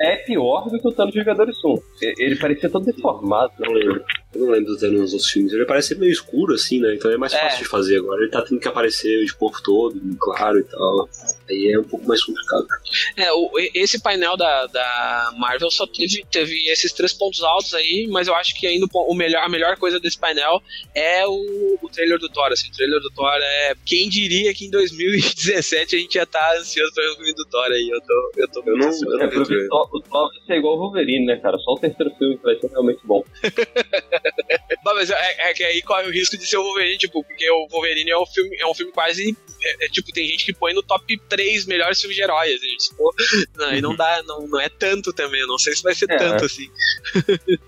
É pior do que o Thanos de Vingadores 1. E- Ele parecia todo deformado. Não lembro. Eu não lembro do Thanos nos outros filmes. Ele parece meio escuro, assim, né? Então é mais É. fácil de fazer agora. Ele tá tendo que aparecer de corpo todo, claro e tal. Aí é um pouco mais complicado. É, o, esse painel da, da Marvel só teve, teve esses três pontos altos aí, mas eu acho que ainda o, melhor, a melhor coisa desse painel é o, o trailer do Thor. Assim, o trailer do Thor é. Quem diria que em 2017 a gente ia estar ansioso pra ver o filme do Thor aí? Eu tô, eu tô Eu não- ansioso. eu não É porque o Thor- o Thor vai ser igual o Wolverine, né, cara? Só o terceiro filme que vai ser realmente bom. Mas é, é que aí corre o risco de ser o Wolverine, tipo, porque o Wolverine é um filme, é um filme quase. É, é, tipo, tem gente que põe no top 3 melhores filmes de heróis. Assim, tipo, não, aí não dá, não, não é tanto também. Não sei se vai ser É. tanto assim.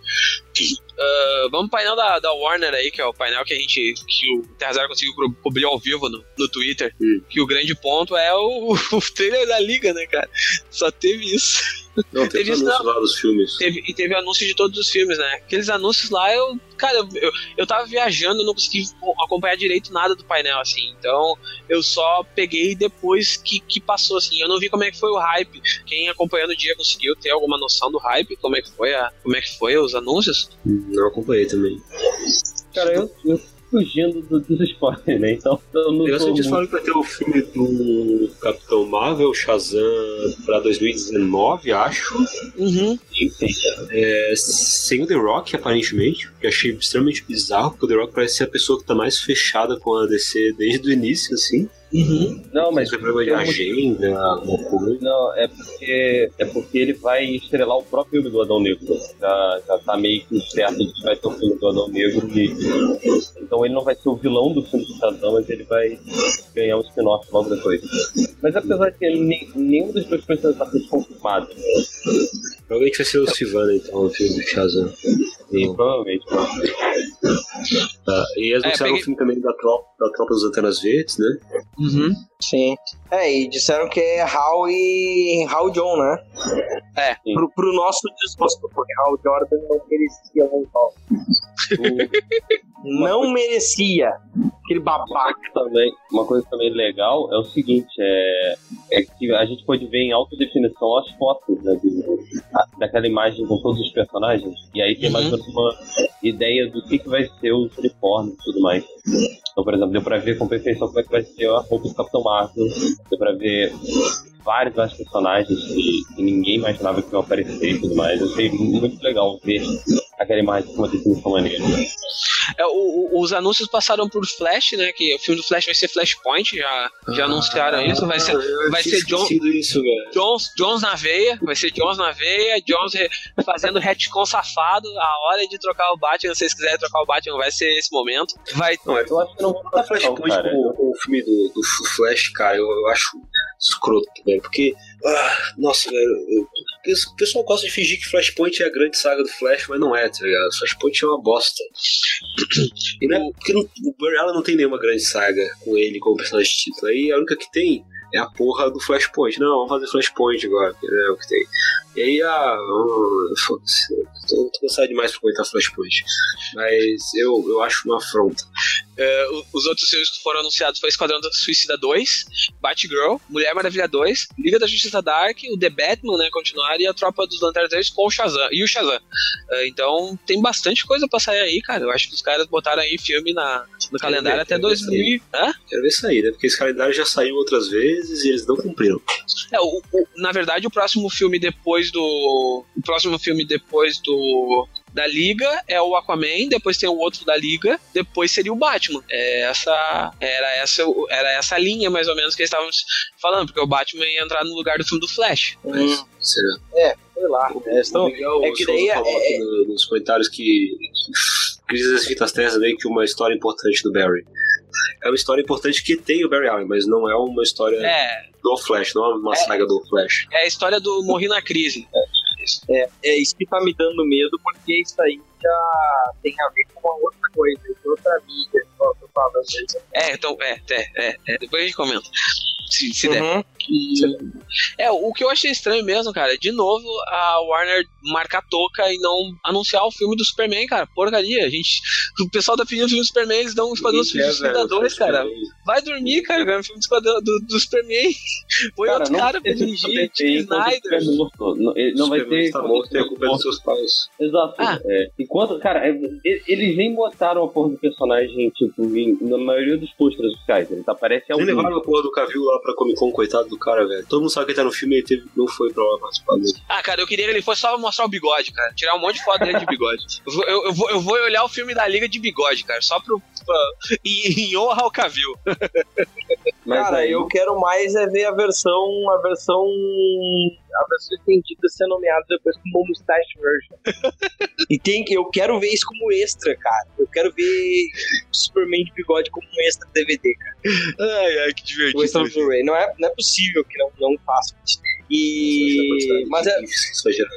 Ah, vamos pro painel da, da Warner aí, que é o painel que a gente. que o Terra Zero conseguiu co- cobrir ao vivo no, no Twitter. Hum. Que o grande ponto é o, o trailer da liga, né, cara? Só teve isso. Não, tem Teve isso, anúncios lá dos filmes. Teve, e teve anúncio de todos os filmes, né? Aqueles anúncios lá, eu. Cara, eu, eu, eu tava viajando, não consegui acompanhar direito nada do painel, assim. Então, eu só peguei depois que, que passou, assim. Eu não vi como é que foi o hype. Quem acompanhou no dia conseguiu ter alguma noção do hype? Como é que foi, a, como é que foi os anúncios? Não acompanhei também. Cara, eu, eu fugindo do, dos spoilers, né? Então eu não sei que muito... falaram que vai ter o filme do Capitão Marvel, Shazam, pra 2019, acho. Uhum. É, sem o The Rock, aparentemente. Que eu achei extremamente bizarro, porque o The Rock parece ser a pessoa que tá mais fechada com a DC desde o início, assim. Uhum. Não, Mas problema de um agenda, alguma coisa. Não, é porque, é porque ele vai estrelar o próprio filme do Adão Negro. Já, já tá meio que certo de que vai ser o filme do Adão Negro. E, então ele não vai ser o vilão do filme do Shazam, mas ele vai ganhar um spin-off logo depois. Mas apesar de que nem- nenhum dos dois personagens está confirmado. Provavelmente vai ser o Sivana, então, o filme do Shazam. E provavelmente. Tá. E eles É, peguei- o filme também da tropa, da tropa dos Antenas Verdes, né? Uhum. Sim. É, e disseram que é Hal e Hal John, né? É. Sim. Pro, pro nosso desgosto, porque Hal Jordan não merecia voltar. Não merecia. Aquele babaca. também, uma coisa também legal é o seguinte, é, é que a gente pode ver em alta definição as fotos né, do- a- daquela imagem com todos os personagens. E aí tem mais ou menos uma ideia do que, que vai ser os uniformes e tudo mais. Então, por exemplo, deu pra ver com perfeição como é que vai ser a roupa do Capitão Marvel, deu pra ver vários vários personagens que, que ninguém imaginava que iam aparecer e tudo mais. Eu achei muito legal ver aquela imagem com uma definição maneira. É, o- o- os anúncios passaram por Flash, né? Que o filme do Flash vai ser Flashpoint, já, já anunciaram isso. Vai ser, vai ser John, isso. Jones, Jones na veia, vai ser Jones na veia, Jones re- fazendo retcon safado. A hora de trocar o Batman, se vocês quiserem trocar o Batman, vai ser esse momento. Vai. Não, Eu acho que não vou Botar Flashpoint com o filme do, do Flash, cara, eu, eu acho escroto, velho. Porque, ah, nossa, velho, o pessoal gosta de fingir que Flashpoint é a grande saga do Flash, mas não é, tá ligado? Flashpoint é uma bosta. E não é, porque o Barry Allen não tem nenhuma grande saga com ele como personagem de título. Aí a única que tem é a porra do Flashpoint. Não, vamos fazer Flashpoint agora, é o que tem. E aí, ah, foda-se, eu tô, cansado demais pra comentar Flashpoint. Mas eu, eu acho uma afronta. É, os outros filmes que foram anunciados foi Esquadrão da Suicida 2, Batgirl, Mulher Maravilha 2, Liga da Justiça Dark, o The Batman, né, continuar, e a Tropa dos Lanternas 3 com o Shazam, e o Shazam. É, então tem bastante coisa pra sair aí, cara. Eu acho que os caras botaram aí filme na, no calendário ver, até quero ver 2000. e- Hã? Quero ver sair, né? Porque esse calendário já saiu outras vezes e eles não cumpriram. É, o- o- na verdade, o próximo filme depois do. O próximo filme depois do. Da Liga é o Aquaman, depois tem o outro da Liga, depois seria o Batman. É essa, era, essa, era essa linha, mais ou menos, que eles estavam falando, porque o Batman ia entrar no lugar do filme do Flash. Mas, será? Sei lá. É, estão- Miguel é que daí é- falou aqui no- nos comentários que Crise das Fitas Terras é meio que uma história importante do Barry. É uma história importante que tem o Barry Allen, mas não é uma história É, do Flash, não é uma É. saga do Flash. é a história do Morri na Crise. É isso que tá me dando medo, porque isso aí já tem a ver com uma outra coisa, outra mídia, igual eu falo às vezes. É, então, é, é, é, é, depois a gente comenta. Se, se der. Uhum. É, o que eu achei estranho mesmo, cara, de novo a Warner marcar toca e não anunciar o filme do Superman, cara. Porcaria, a gente. O pessoal tá pedindo o filme do Superman, eles dão um quer, Suicida velho, 2, cara. Vai dormir, cara, cara, o filme do, do, do Superman. Põe Cara, outro não cara pra dirigir, Superman Tim enquanto o Snyder. Superman morto. Não, ele não vai Superman ter. enquanto morto e a o culpa é dos Superman seus pais. Exato. Ah. É, enquanto, cara, é, e- eles nem botaram a porra do personagem, tipo, em- na maioria dos posters oficiais. Ele aparece Nem algum. levaram a porra do Cavill lá pra Comic Con, coitado do cara, velho. Todo mundo sabe que ele tá no filme e ele teve, não foi pra lá participar dele. Ah, cara, eu queria que ele fosse só mostrar o bigode, cara. Tirar um monte de foto dele de bigode. Eu vou, eu, eu vou, eu vou olhar o filme da Liga de bigode, cara. Só pro. pra- em, em honra ao Cavill. Mas Cara, aí- eu quero mais é ver a versão, a versão, a versão estendida ser nomeada depois como Mustache Version. e tem que, eu quero ver isso como extra, cara. Eu quero ver Superman de bigode como um extra DVD, cara. Ai, ai, que O divertido. extra Blu-ray. Não é, não é possível que não, não faça isso. E, mas é, Isso vai gerar?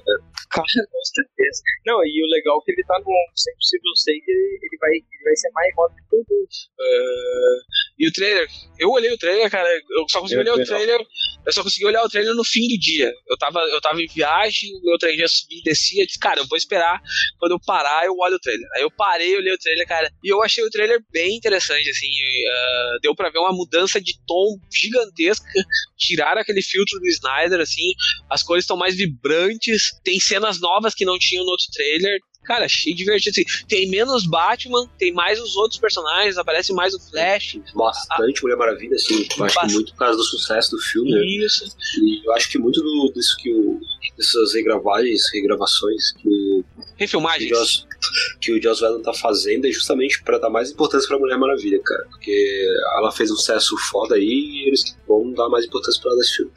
Cara, com certeza. Não, e o legal é que ele tá no Sem Possível 6, ele, ele, vai, ele vai ser mais roda que todo mundo. Ah, e o trailer? Eu olhei o trailer, cara. Eu só consegui Eu olhar o trailer eu só consegui olhar o trailer no fim do dia. Eu tava, eu tava em viagem, o meu trem já subia e descia. Eu disse, cara, eu vou esperar. Quando eu parar, eu olho o trailer. Aí eu parei, olhei o trailer, cara. E eu achei o trailer bem interessante, assim. Uh, deu pra ver uma mudança de tom gigantesca. Tiraram aquele filtro do Snyder, assim. As cores estão mais vibrantes. Tem cenas novas que não tinham no outro trailer. Cara, achei divertido. Assim, tem menos Batman, tem mais os outros personagens, aparece mais o Flash. Bastante Mulher Maravilha, assim. Eu acho que muito por causa do sucesso do filme. Né? Isso. E eu acho que muito do, disso que o. dessas regravagens, regravações que o. Refilmagens. Que o Joss, que o Joss Whedon tá fazendo é justamente para dar mais importância pra Mulher Maravilha, cara. Porque ela fez um sucesso foda aí e eles vão dar mais importância pra ela nesse filme.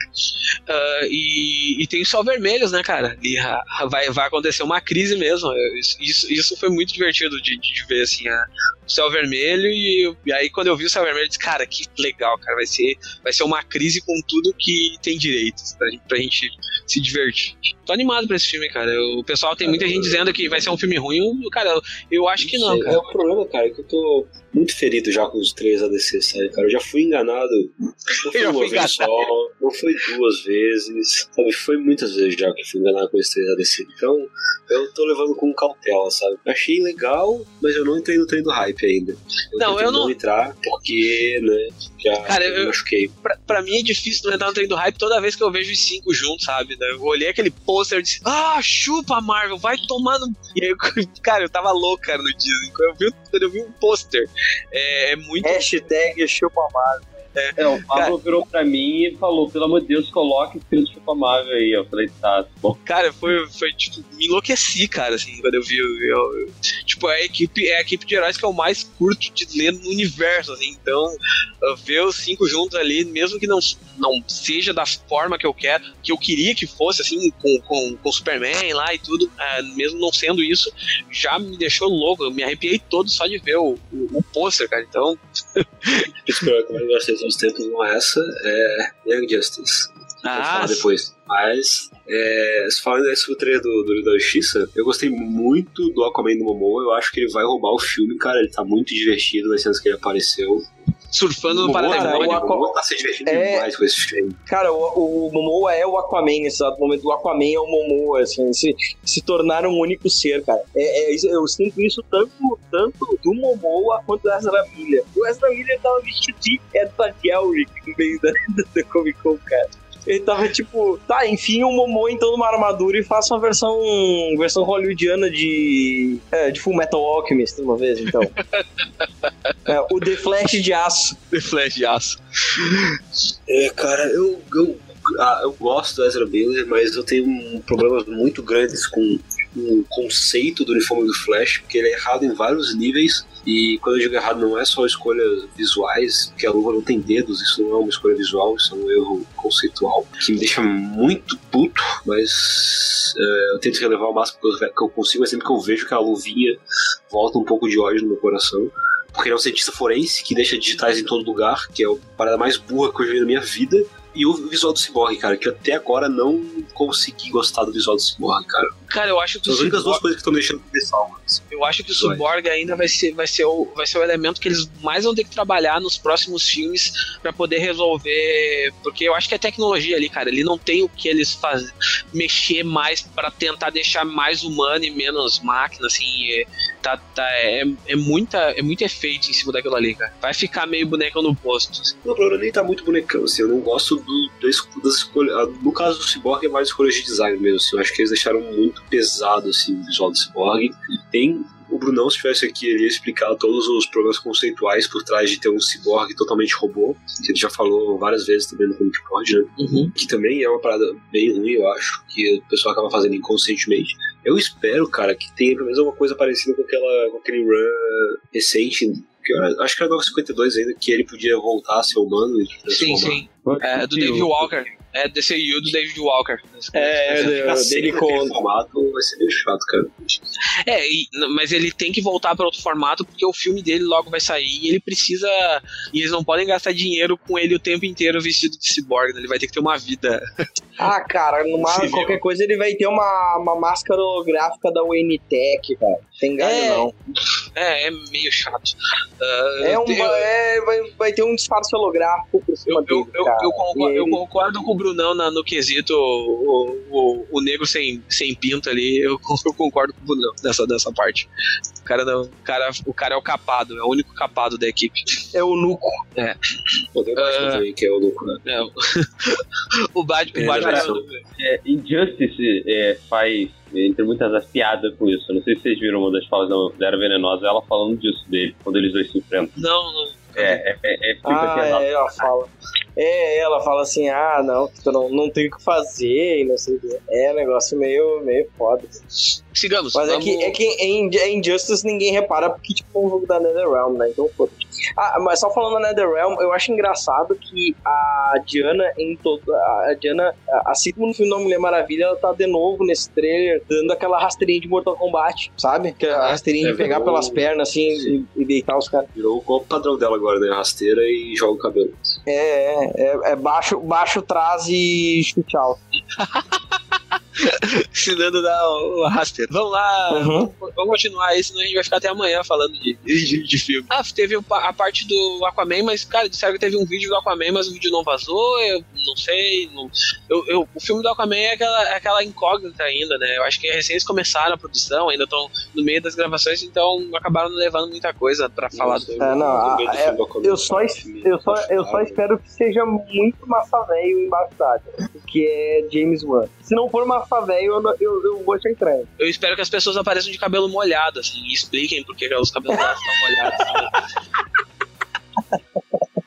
Uh, e, e tem os sol vermelhos, né, cara? E uh, vai, vai acontecer uma crise mesmo. Isso, isso foi muito divertido de, de ver, assim, a, céu vermelho. E, e, aí, quando eu vi o céu vermelho, eu disse, cara, que legal, cara. Vai ser, vai ser uma crise com tudo que tem direito pra, pra gente se divertir. Tô animado pra esse filme, cara. O pessoal tem muita gente dizendo que vai ser um filme ruim. Cara, eu, eu acho que não, cara. É o problema, cara, que eu tô muito ferido já com os três ADC, sabe, cara? Eu já fui enganado. Não foi uma vez enganado. só, não foi duas vezes, sabe? Foi muitas vezes já que fui enganado com os três ADC. Então, eu tô levando com cautela, sabe? Achei legal, mas eu não entrei no trem do hype ainda. Eu não, eu não... não entrar porque, né, já Cara, eu, machuquei. Pra, pra mim é difícil não entrar no trem do hype toda vez que eu vejo os cinco juntos, sabe? Eu olhei aquele pôster e disse, ah, chupa, Marvel, vai tomando. E aí, cara, eu tava louco, cara, no Disney. Quando eu vi, quando eu vi um pôster, é, é muito. Hashtag chupa Marvel. É, é, o Pablo cara, virou pra mim e falou: pelo amor de Deus, coloque Chupa Marvel aí. Eu falei: tá, tá, bom. Cara, foi, foi tipo, me enlouqueci, cara, assim, quando eu vi. Eu, eu, tipo, é a, equipe, é a equipe de heróis que eu mais curto de ler no universo, assim. Então, ver os cinco juntos ali, mesmo que não, não seja da forma que eu quero, que eu queria que fosse, assim, com, com, com Superman lá e tudo, é, mesmo não sendo isso, já me deixou louco. Eu me arrepiei todo só de ver o, o, o pôster, cara. Então. Espero que vocês uns tempos com essa é Young Justice. Ah, falar depois. Mas, é, falando sobre o trailer do, do da Justiça, eu gostei muito do Aquaman do Momoa. Eu acho que ele vai roubar o filme, cara. Ele tá muito divertido nas cenas que ele apareceu. Surfando no Parademônio. O Aquaman tá se divertindo é... demais com esse filme. Cara, o, o Momoa é o Aquaman nesse exato momento. O Aquaman é o Momoa, assim. Se, se tornaram um único ser, cara. É, é, eu sinto isso tanto, tanto do Momoa quanto do Ezra Miller. O Ezra Miller tava vestido de Edward Elric no meio da, da Comic Con, cara. Ele tava tipo, tá, enfim, o Momo então numa armadura e faça uma versão versão hollywoodiana de é, de Full Metal Alchemist uma vez, então. é, o The Flash de aço. The Flash de aço. É, cara, eu, eu, ah, eu gosto do Ezra Miller, mas eu tenho problemas muito grandes com o conceito do uniforme do Flash, porque ele é errado em vários níveis. E quando eu digo errado, não é só escolhas visuais, porque a luva não tem dedos, isso não é uma escolha visual, isso é um erro conceitual, que me deixa muito puto, mas é, eu tento relevar o máximo que eu, que eu consigo, mas sempre que eu vejo que a luvinha volta um pouco de ódio no meu coração porque ele é um cientista forense que deixa digitais em todo lugar, que é a parada mais burra que eu já vi na minha vida. E o visual do Cyborg, cara, que eu até agora não consegui gostar do visual do Cyborg, cara. Cara, eu acho que as únicas duas coisas que estão me deixando pessoal. Eu acho que o Cyborg ainda vai ser, vai, ser o, vai ser o elemento que eles mais vão ter que trabalhar nos próximos filmes para poder resolver. Porque eu acho que é tecnologia ali, cara. Ele não tem o que eles fazem, mexer mais para tentar deixar mais humano e menos máquina, assim. É, tá, tá, é, é, muita, é muito efeito em cima daquilo ali, cara. Vai ficar meio bonecão no posto. Assim. O problema nem tá muito bonecão, assim. Eu não gosto do, das, das escolhas. No caso do Cyborg, é mais escolhas de design mesmo, assim. Eu acho que eles deixaram muito pesado, assim, o visual do Cyborg. Tem o Brunão, se estivesse aqui, ele ia explicar todos os problemas conceituais por trás de ter um cyborg totalmente robô, que ele já falou várias vezes também no Comic Pod, né? Uhum. Que também é uma parada bem ruim, eu acho, que o pessoal acaba fazendo inconscientemente. Eu espero, cara, que tenha pelo menos alguma coisa parecida com, aquela, com aquele run recente que eu acho que era 952 ainda, que ele podia voltar a ser humano. sim, sim. É, do David Walker. É DCU do David Walker. É, é, dele com. formato vai ser meio chato, cara. É, e- mas ele tem que voltar para outro formato porque o filme dele logo vai sair e ele precisa. E eles não podem gastar dinheiro com ele o tempo inteiro vestido de cyborg, né? ele vai ter que ter uma vida. Ah, cara, numa, qualquer coisa ele vai ter uma, uma máscara holográfica da UNTech, cara. Tem galho É, não. É, é meio chato. Ah, É um, tem- é, vai, vai ter um disfarce holográfico por cima Eu, eu, dele, eu, cara. eu concordo, eu concordo com o Brunão na- no quesito o, o, o negro sem, sem pinto ali. Eu, eu concordo com o Brunão nessa, nessa parte. O cara, não, o, cara, o cara é o capado, é o único capado da equipe. É o Nuco. O Batman Ah. também, que é o louco, né? É, o, Batman, o É, Batman versão. É, Injustice é, faz, entre muitas as piadas com isso. Eu Não sei se vocês viram uma das falas da, Era Venenosa, ela falando disso dele, quando eles dois se enfrentam. não, não. É, é, é, é fica Ah, é, ela fala. É, ela fala assim, ah, não, tu não, não tem o que fazer e não sei o que. É um negócio meio, meio foda. Sigamos. Mas é vamos- que, é que em, em Injustice ninguém repara porque, tipo, é um jogo da NetherRealm, né? Então, foda Ah, mas só falando da NetherRealm, eu acho engraçado que a Diana em todo... A Diana, assim como no filme da Mulher Maravilha, ela tá de novo nesse trailer dando aquela rasteirinha de Mortal Kombat, sabe? Que a rasteirinha É, de pegar virou- pelas pernas, assim, e, e deitar os caras. Virou o golpe padrão dela agora, né? Rasteira e joga o cabelo. É, é, é, é baixo, baixo, trás e chute alto. ensinando dar o rasteiro. Vamos lá, Uhum. vamos continuar aí, senão a gente vai ficar até amanhã falando de, de, de filme. Ah, teve a parte do Aquaman, mas, cara, disseram que teve um vídeo do Aquaman, mas o vídeo não vazou, eu não sei. Não, eu, eu- o filme do Aquaman é aquela, é aquela incógnita ainda, né? Eu acho que recém eles começaram a produção, ainda estão no meio das gravações, então acabaram não levando muita coisa pra falar do É, não, do é- filme. Eu só, eu só, eu só espero que seja muito massa velho embaixo d'água, que é James Wan. Se não for massa velho, eu, eu, eu vou estranho. Eu espero que as pessoas apareçam de cabelo molhado, assim, e expliquem por que os cabelos delas estão molhados.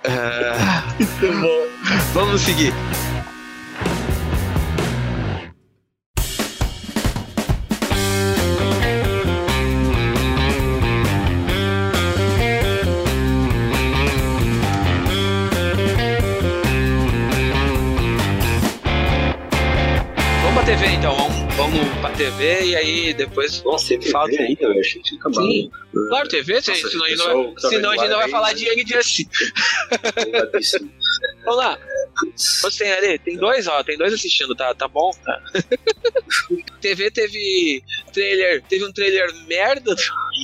Ah, Vamos seguir. Vamos pra TV então, vamos, vamos pra TV e aí depois. Nossa, sempre Fala ainda, achei que tinha acabado. Sim. Claro, TV, Nossa, senão, gente pessoal não que vai, tá senão a gente não vai falar de Young Justice. Vamos lá. Você tem ali? Tem dois, ó. Tem dois assistindo, tá, tá bom? Tá. TV teve trailer, teve um trailer merda, do-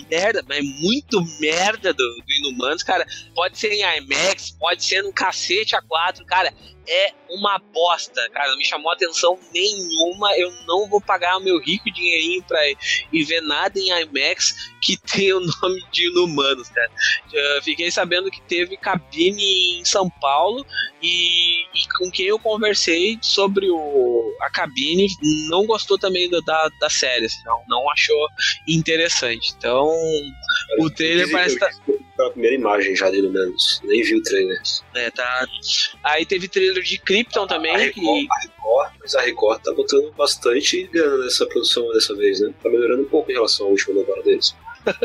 merda, mas muito merda do, do Inumanos, cara. Pode ser em IMAX, pode ser num cacete A4, cara. É uma bosta, cara. Não me chamou atenção nenhuma. Eu não vou pagar o meu rico dinheirinho pra ir ver nada em IMAX que tem o nome de Inumanos, cara. Eu fiquei sabendo que teve cabine em São Paulo e, e com quem eu conversei sobre o, a cabine não gostou também da, da, da série, assim, não, não achou interessante. Então, o trailer parece tá, Pela primeira imagem já, pelo menos. Nem vi o trailer. é, tá. Aí teve trailer de Krypton A também, Record, que a Record, mas a Record tá botando bastante grana nessa produção dessa vez, né? Tá melhorando um pouco em relação à última novela deles.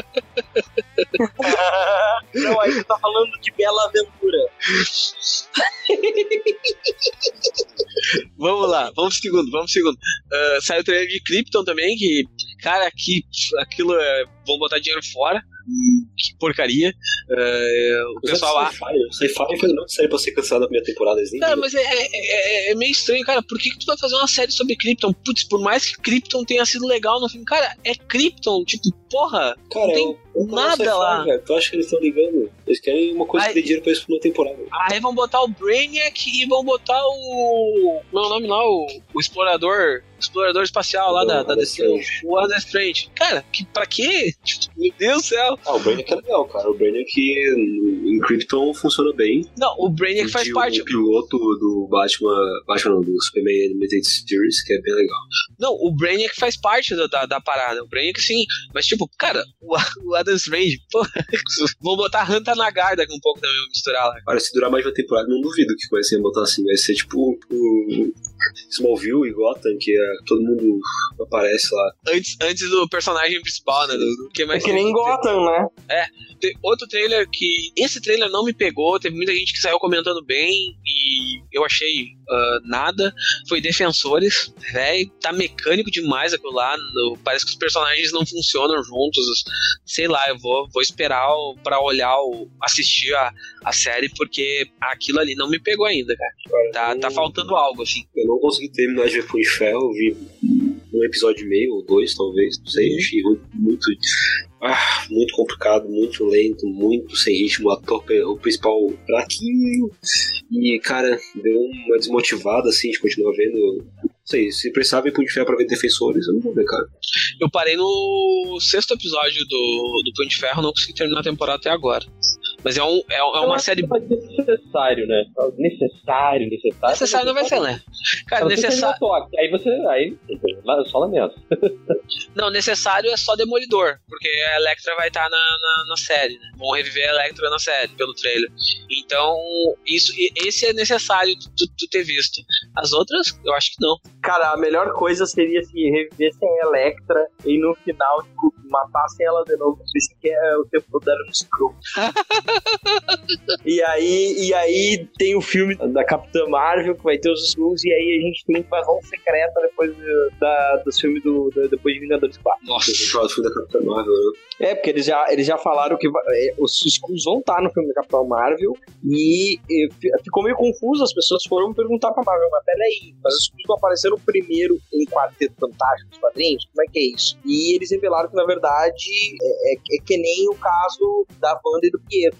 Não, aí você tá falando de Bela Aventura. Vamos lá, vamos segundo, vamos segundo. Ah, saiu o trailer de Krypton também, que, cara, que aquilo é. Vão botar dinheiro fora. Hum, Que porcaria. Ah, o pessoal lá. Sci-Fi não série pra ser cancelada na primeira temporada. Nem Cara, viram. mas é, é, é- é meio estranho, cara. Por que, que tu vai fazer uma série sobre Krypton? Putz, por mais que Krypton tenha sido legal no filme, cara, é Krypton, tipo, porra, Cara, não tem é nada lá. Tu acha que eles estão ligando? Eles querem uma coisa Ai. que dê dinheiro pra eles por uma temporada. Aí vão botar o Brainiac e vão botar o. Como é nome lá? O, o explorador. Explorador espacial lá O da, da DC. O Adam Strange. Cara, que, pra quê? Meu Deus do céu. Ah, o Brainiac é legal, cara. O Brainiac em Krypton funciona bem. Não, o Brainiac faz parte. O piloto do Batman, Batman não, do Superman Animated Series, que é bem legal. Não, o Brainiac faz parte da, da, da parada. O Brainiac sim. Mas, tipo, cara, o, o Adam Strange, pô, vão botar Hanta Nagarda com um pouco também, vou misturar lá. Cara, se durar mais uma temporada, não duvido que comecem a botar assim. Vai ser tipo o, Smallville e Gotham, que é, todo mundo aparece lá. Antes, antes do personagem principal, né? Do, do que É mais que nem Gotham, né? Te- Outro trailer que. Esse trailer não me pegou, teve muita gente que saiu comentando bem e eu achei ah, nada. Foi Defensores, velho, tá mecânico demais aquilo lá. no- parece que os personagens não funcionam juntos. Sei lá, eu vou, vou esperar o- pra olhar, o, assistir a, a série, porque aquilo ali não me pegou ainda, cara. Tá, tá faltando algo, assim. Eu não consegui terminar de ver Punho de Ferro, eu vi um episódio e meio, ou dois, talvez, não sei, achei muito, muito, ah, muito complicado, muito lento, muito sem ritmo, o ator, o principal fraquinho, e, cara, deu uma desmotivada, assim, de continuar vendo, não sei, se precisava ir Punho de Ferro pra ver Defensores, eu não vou ver, cara. Eu parei no sexto episódio do, do Punho de Ferro, não consegui terminar a temporada até agora. Mas é, um, é, é uma série. Vai ser necessário, né? Necessário, necessário. Necessário não vai ser, né? Cara, Você necessário. Aí você. Aí. Só lamento. Não, necessário é só Demolidor, porque a Electra vai estar na, na, na série, né? Vão reviver a Electra na série, pelo trailer. Então, isso, esse é necessário tu, tu ter visto. As outras, eu acho que não. Cara, a melhor coisa seria se revivessem a Electra e no final, tipo, matassem ela de novo. Isso que é o tempo dela no escuro. E aí, e aí tem o filme da Capitã Marvel, que vai ter os Skrulls, e aí a gente tem invasão secreta depois do, da, dos filmes do, do- depois de Vingadores 4. Nossa. Eu vou falar do filme da Capitã Marvel, né? É, porque eles já, eles já falaram que é, os Skrulls vão estar no filme da Capitão Marvel e, e fi- ficou meio confuso, as pessoas foram perguntar pra Marvel, mas peraí, mas os Skrulls não apareceram primeiro em Quarteto Fantástico dos quadrinhos? Como é que é isso? E eles revelaram que, na verdade, é, é- é que nem o caso da Wanda e do Pietro.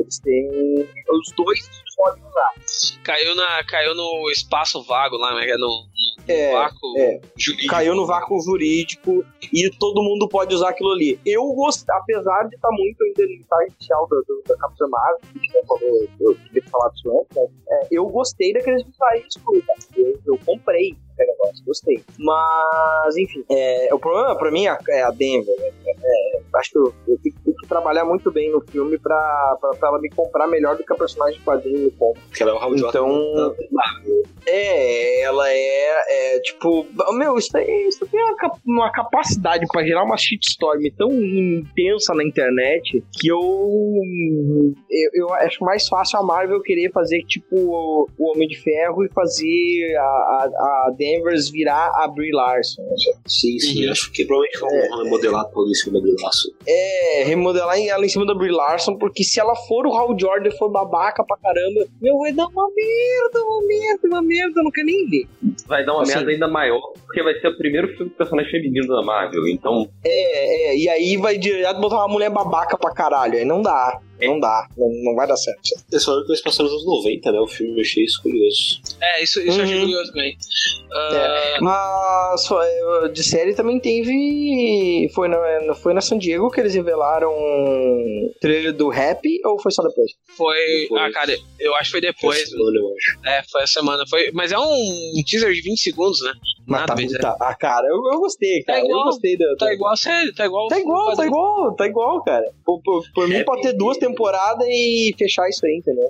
Eles têm... Os dois podem usar. Caiu, na, caiu no espaço vago lá, né? No, no É, vácuo é. jurídico. Caiu no vácuo jurídico e todo mundo pode usar aquilo ali. Eu gostei, apesar de estar muito ainda no estágio inicial do, do, da Capitã Marvel, que falou, eu queria falar disso antes, né? É, eu gostei daqueles visuais tá? eu, eu comprei aquele negócio, gostei. Mas, enfim, é, o problema pra mim é a, é Denver, né? É, acho que eu, eu tenho, tenho que trabalhar muito bem no filme pra, pra, pra ela me comprar melhor do que a personagem de quadrinho me compra. Porque ela é o Hal Então, é, ela é, é, tipo, meu, isso tem, isso tem uma, cap- uma capacidade pra gerar uma shitstorm tão intensa na internet que eu, eu, eu acho mais fácil a Marvel querer fazer tipo o, o Homem de Ferro e fazer a, a, a Danvers virar a Brie Larson. Sim, sim, Uhum. acho que provavelmente vão remodelar todo isso da Laço. É, remodelar ela em cima da Brie Larson, porque se ela for o Hal Jordan for babaca pra caramba, meu, vai dar uma merda, uma merda, uma merda, eu não quero nem ver. Vai dar uma Assim. merda ainda maior, porque vai ser o primeiro filme de personagem feminino da Marvel. Então, É, é, e aí vai direto botar uma mulher babaca pra caralho. Aí não dá, não dá, não, não vai dar certo. Eles falaram que eles passaram nos anos 90, né? O filme eu achei isso curioso. É, isso, isso eu achei Uhum. curioso também. Ah, Mas foi- de série também teve. Foi na, foi na San Diego que eles revelaram o trailer do Rap ou foi só depois? foi. Depois. Ah, cara, eu acho que foi depois. Essa semana, eu acho. É, foi a semana. Foi, mas é um teaser de 20 segundos, né? Mas Nada, tá, mas é- tá, ah, cara, eu, eu gostei, cara. igual, eu gostei da. Tá igual a série, tá igual. Tá igual, tá igual, tá igual, cara. Por, por, por mim, É, pode ter duas temporadas e fechar isso aí, entendeu?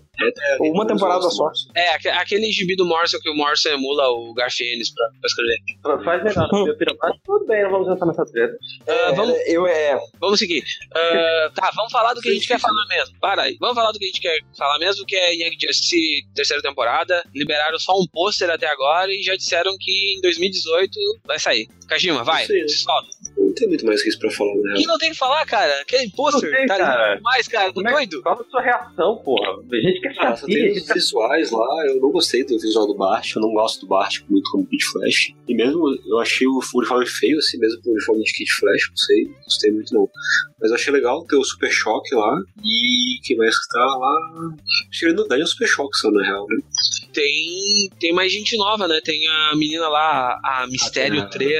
Ou uma temporada só. É, aque- aquele gibi do Morrison que o Morrison emula o Garfienes pra, pra escrever. faz melhor. Meu mas tudo bem, não vamos entrar nessa treta. Ah, vamos, Eu é. vamos seguir. Ah, tá, vamos falar do que a gente quer falar mesmo. Para aí. Vamos falar do que a gente quer falar mesmo, que é Young Justice terceira temporada. Liberaram só um pôster até agora e já disseram que em 2018 vai sair. Kajima, vai, se solta. Não tem muito mais que isso pra falar, né? Quem não tem que falar, cara? Aquele pôster, Não tem, tá cara. demais, cara. Tá Como é- doido? Qual a sua reação, porra? A gente quer Ah, só saber. tem a os tá- visuais lá, eu não gostei do visual do Bart, eu não gosto do Bart muito como Kid Flash. E mesmo eu achei o uniforme feio, assim, mesmo com o uniforme de Kid Flash, não sei, não gostei muito não. Mas eu achei legal ter o Super Choque lá, e que mais que tá lá. Acho que ele não dá é o Super Choque só, na real, né? Tem, tem mais gente nova, né? Tem a menina lá, a Mistério Ah, 3.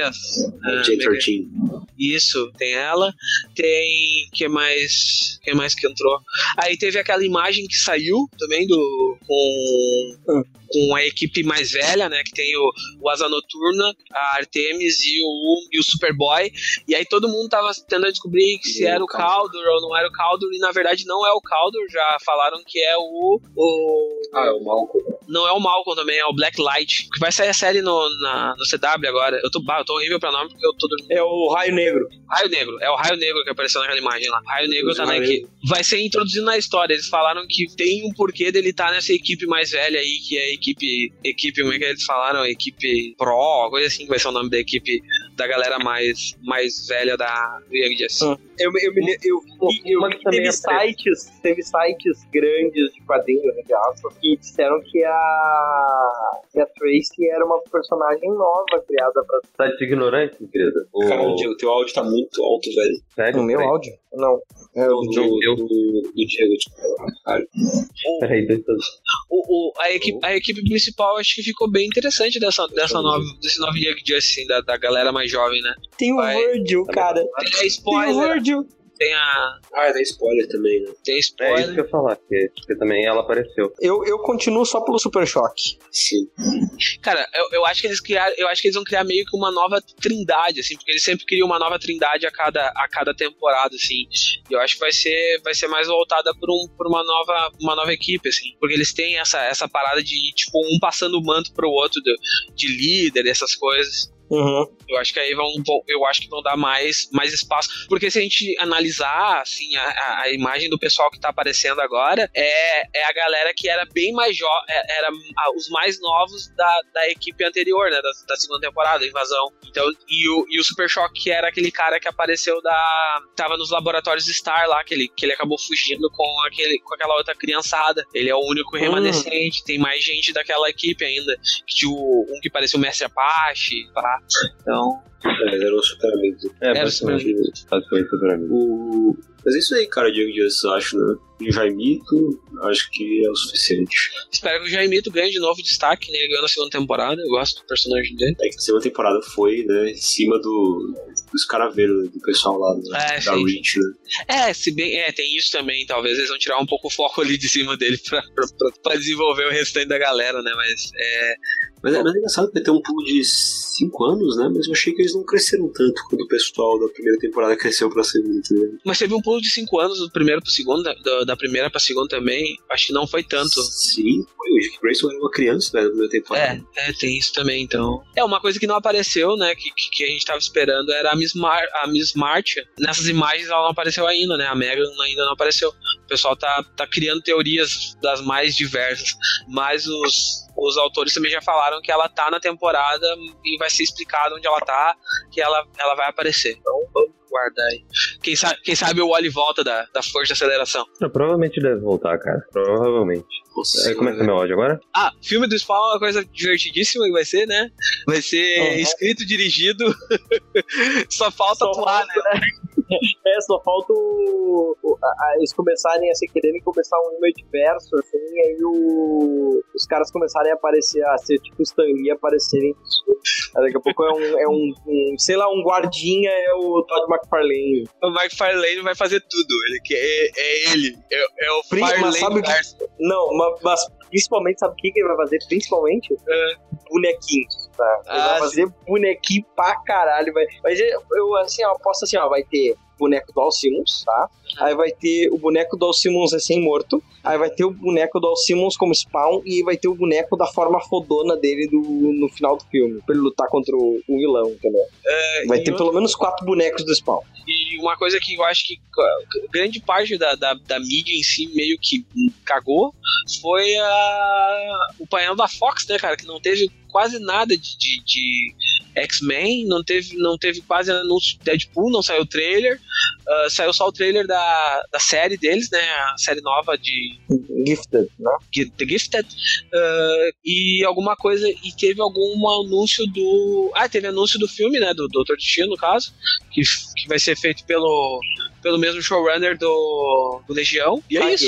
A ah, Jane Mega- 13. Isso, tem ela. Tem. que mais? Quem mais que entrou? Aí teve aquela imagem que saiu também do. com. Com a equipe mais velha, né? Que tem o, o Asa Noturna, a Artemis e o, e o Superboy. E aí todo mundo tava tentando descobrir se era o Caldur ou não era o Caldur. E na verdade não é o Caldur. Já falaram que é o. o Ah, é o Malcolm. não é o Malcolm também, é o Black Light. Que vai sair a série no, na, no CW agora. Eu tô, bah, eu tô horrível pra nome porque eu tô dormindo. É o Raio Negro. Raio Negro, é o Raio Negro que apareceu naquela imagem lá. Raio Negro tá na equipe. Vai ser introduzido na história. Eles falaram que tem um porquê dele estar nessa equipe mais velha aí, que é a equipe. Equipe, como é que eles falaram? Equipe Pro, coisa assim que vai ser o nome da equipe da galera mais, mais velha da do Young Justice. Ah. Eu, eu, me- eu, eu também teve é sites, teve sites grandes de quadrinhos, entre aspas, que disseram que a, que a Tracy era uma personagem nova criada pra. Tá de ignorante, querida? O... Cara, Diego, teu áudio tá muito alto, velho. Sério? No meu áudio? Não. É Do, o do, eu- do, do Diego, tipo. Peraí, deixa eu... O, o- a, equipe, a equipe principal acho que ficou bem interessante dessa, dessa nova, desse novo Young Justice, assim, da, da galera mais jovem, né? Tem o Vai. Virgil, cara. Tem a Tem o spoiler, Virgil. Tem a. Ah, dá spoiler também, né? Tem É isso spoiler. que eu ia falar, que, que também ela apareceu. Eu, eu continuo só pelo Super Choque. Sim. Cara, eu, eu acho que eles criaram, eu acho que eles vão criar meio que uma nova trindade, assim, porque eles sempre criam uma nova trindade a cada, a cada temporada, assim. E eu acho que vai ser, vai ser mais voltada por, um, por uma nova, uma nova equipe, assim, porque eles têm essa, essa parada de tipo um passando o manto pro outro de, de líder, essas coisas. Uhum. Eu acho que aí vão, eu acho que vão dar mais, mais espaço. Porque se a gente analisar, assim, a, a- imagem do pessoal que tá aparecendo agora, é, é a galera que era bem mais jovem, era a- os mais novos da, da equipe anterior, né, da, da segunda temporada, Invasão. Então, e o, e o Super que era aquele cara que apareceu da... tava nos laboratórios Star lá, que ele, que ele acabou fugindo com, aquele, com aquela outra criançada. Ele é o único remanescente, tem mais gente daquela equipe ainda. Que um que parecia o Mestre Apache, pá. Então, É, Mas era um super amigo. É, Era basicamente, basicamente super amigo. O... Mas é isso aí, cara, Diego Dias, eu acho, né? E o Jaimito, acho que é o suficiente. espero que o Jaimito ganhe de novo destaque, né? Ele ganhou na segunda temporada, eu gosto do personagem dele. É que a segunda temporada foi, né, em cima do, dos caraveiros do pessoal lá né, É, da sim. Reach, né? É, se bem, é, tem isso também, talvez eles vão tirar um pouco o foco ali de cima dele pra, pra, pra- desenvolver o restante da galera, né? Mas é. Mas é, mas é engraçado ter um pulo de 5 anos, né? Mas eu achei que eles não cresceram tanto quando o pessoal da primeira temporada cresceu pra segunda, entendeu? Mas teve um pulo de cinco anos do primeiro pro segundo, da, da primeira pra segunda também. Acho que não foi tanto. Sim, foi. O Dick Grayson era uma criança, né, na primeira temporada. É, é, tem isso também, então. É, uma coisa que não apareceu, né, que, que, que a gente tava esperando era a Miss, Mar a Miss Martian. Nessas imagens ela não apareceu ainda, né, a Megan ainda não apareceu. O pessoal tá, tá criando teorias das mais diversas, mas os, os autores também já falaram que ela tá na temporada e vai ser explicado onde ela tá, que ela, ela vai aparecer. Então, vamos guardar aí. Quem sabe, quem sabe o Wally volta da, da força de aceleração. Não, provavelmente deve voltar, cara. Provavelmente. Nossa, É, como é que é meu áudio agora? Ah, filme do Spawn é uma coisa divertidíssima que vai ser, né? Vai ser Uhum. escrito, dirigido. Só falta Só atuar, né? É, só falta o- a- eles começarem a se quererem começar um multiverso, assim, e aí o, os caras começarem a aparecer, a ser tipo Stan Lee, aparecerem. Daqui a pouco é um, é um, um, sei lá, um guardinha, é o Todd McFarlane. O Mike Farlane vai fazer tudo. Ele que é, é ele. É, é o Pri- mas Farlane sabe que-. Não, ma- mas, principalmente, sabe o que ele vai fazer? Principalmente? Bonequinhos, tá? Ele Ah, vai sim. fazer bonequinho pra caralho. Vai, mas eu, eu, assim, ó, aposto assim, ó, vai ter boneco do Alcimus, tá? Aí vai ter o boneco do Alcimus recém-morto. Aí vai ter o boneco do Alcimus como spawn. E vai ter o boneco da forma fodona dele do, no final do filme. Pra ele lutar contra o, o vilão, entendeu? Vai e ter outra- pelo menos quatro bonecos do spawn. E uma coisa que eu acho que uh, grande parte da, da, da mídia em si meio que cagou foi a, o painel da Fox, né, cara? Que não teve quase nada de, de, de X-Men, não teve, não teve quase anúncio de Deadpool, não saiu trailer. Uh, saiu só o trailer da, da série deles, né? A série nova de Gifted, né? The Gifted. Uh, e alguma coisa. E teve algum anúncio do. Ah, teve anúncio do filme, né? Do Doutor Destino, no caso. Que, que vai ser feito pelo, pelo mesmo showrunner do, do Legião. E é isso.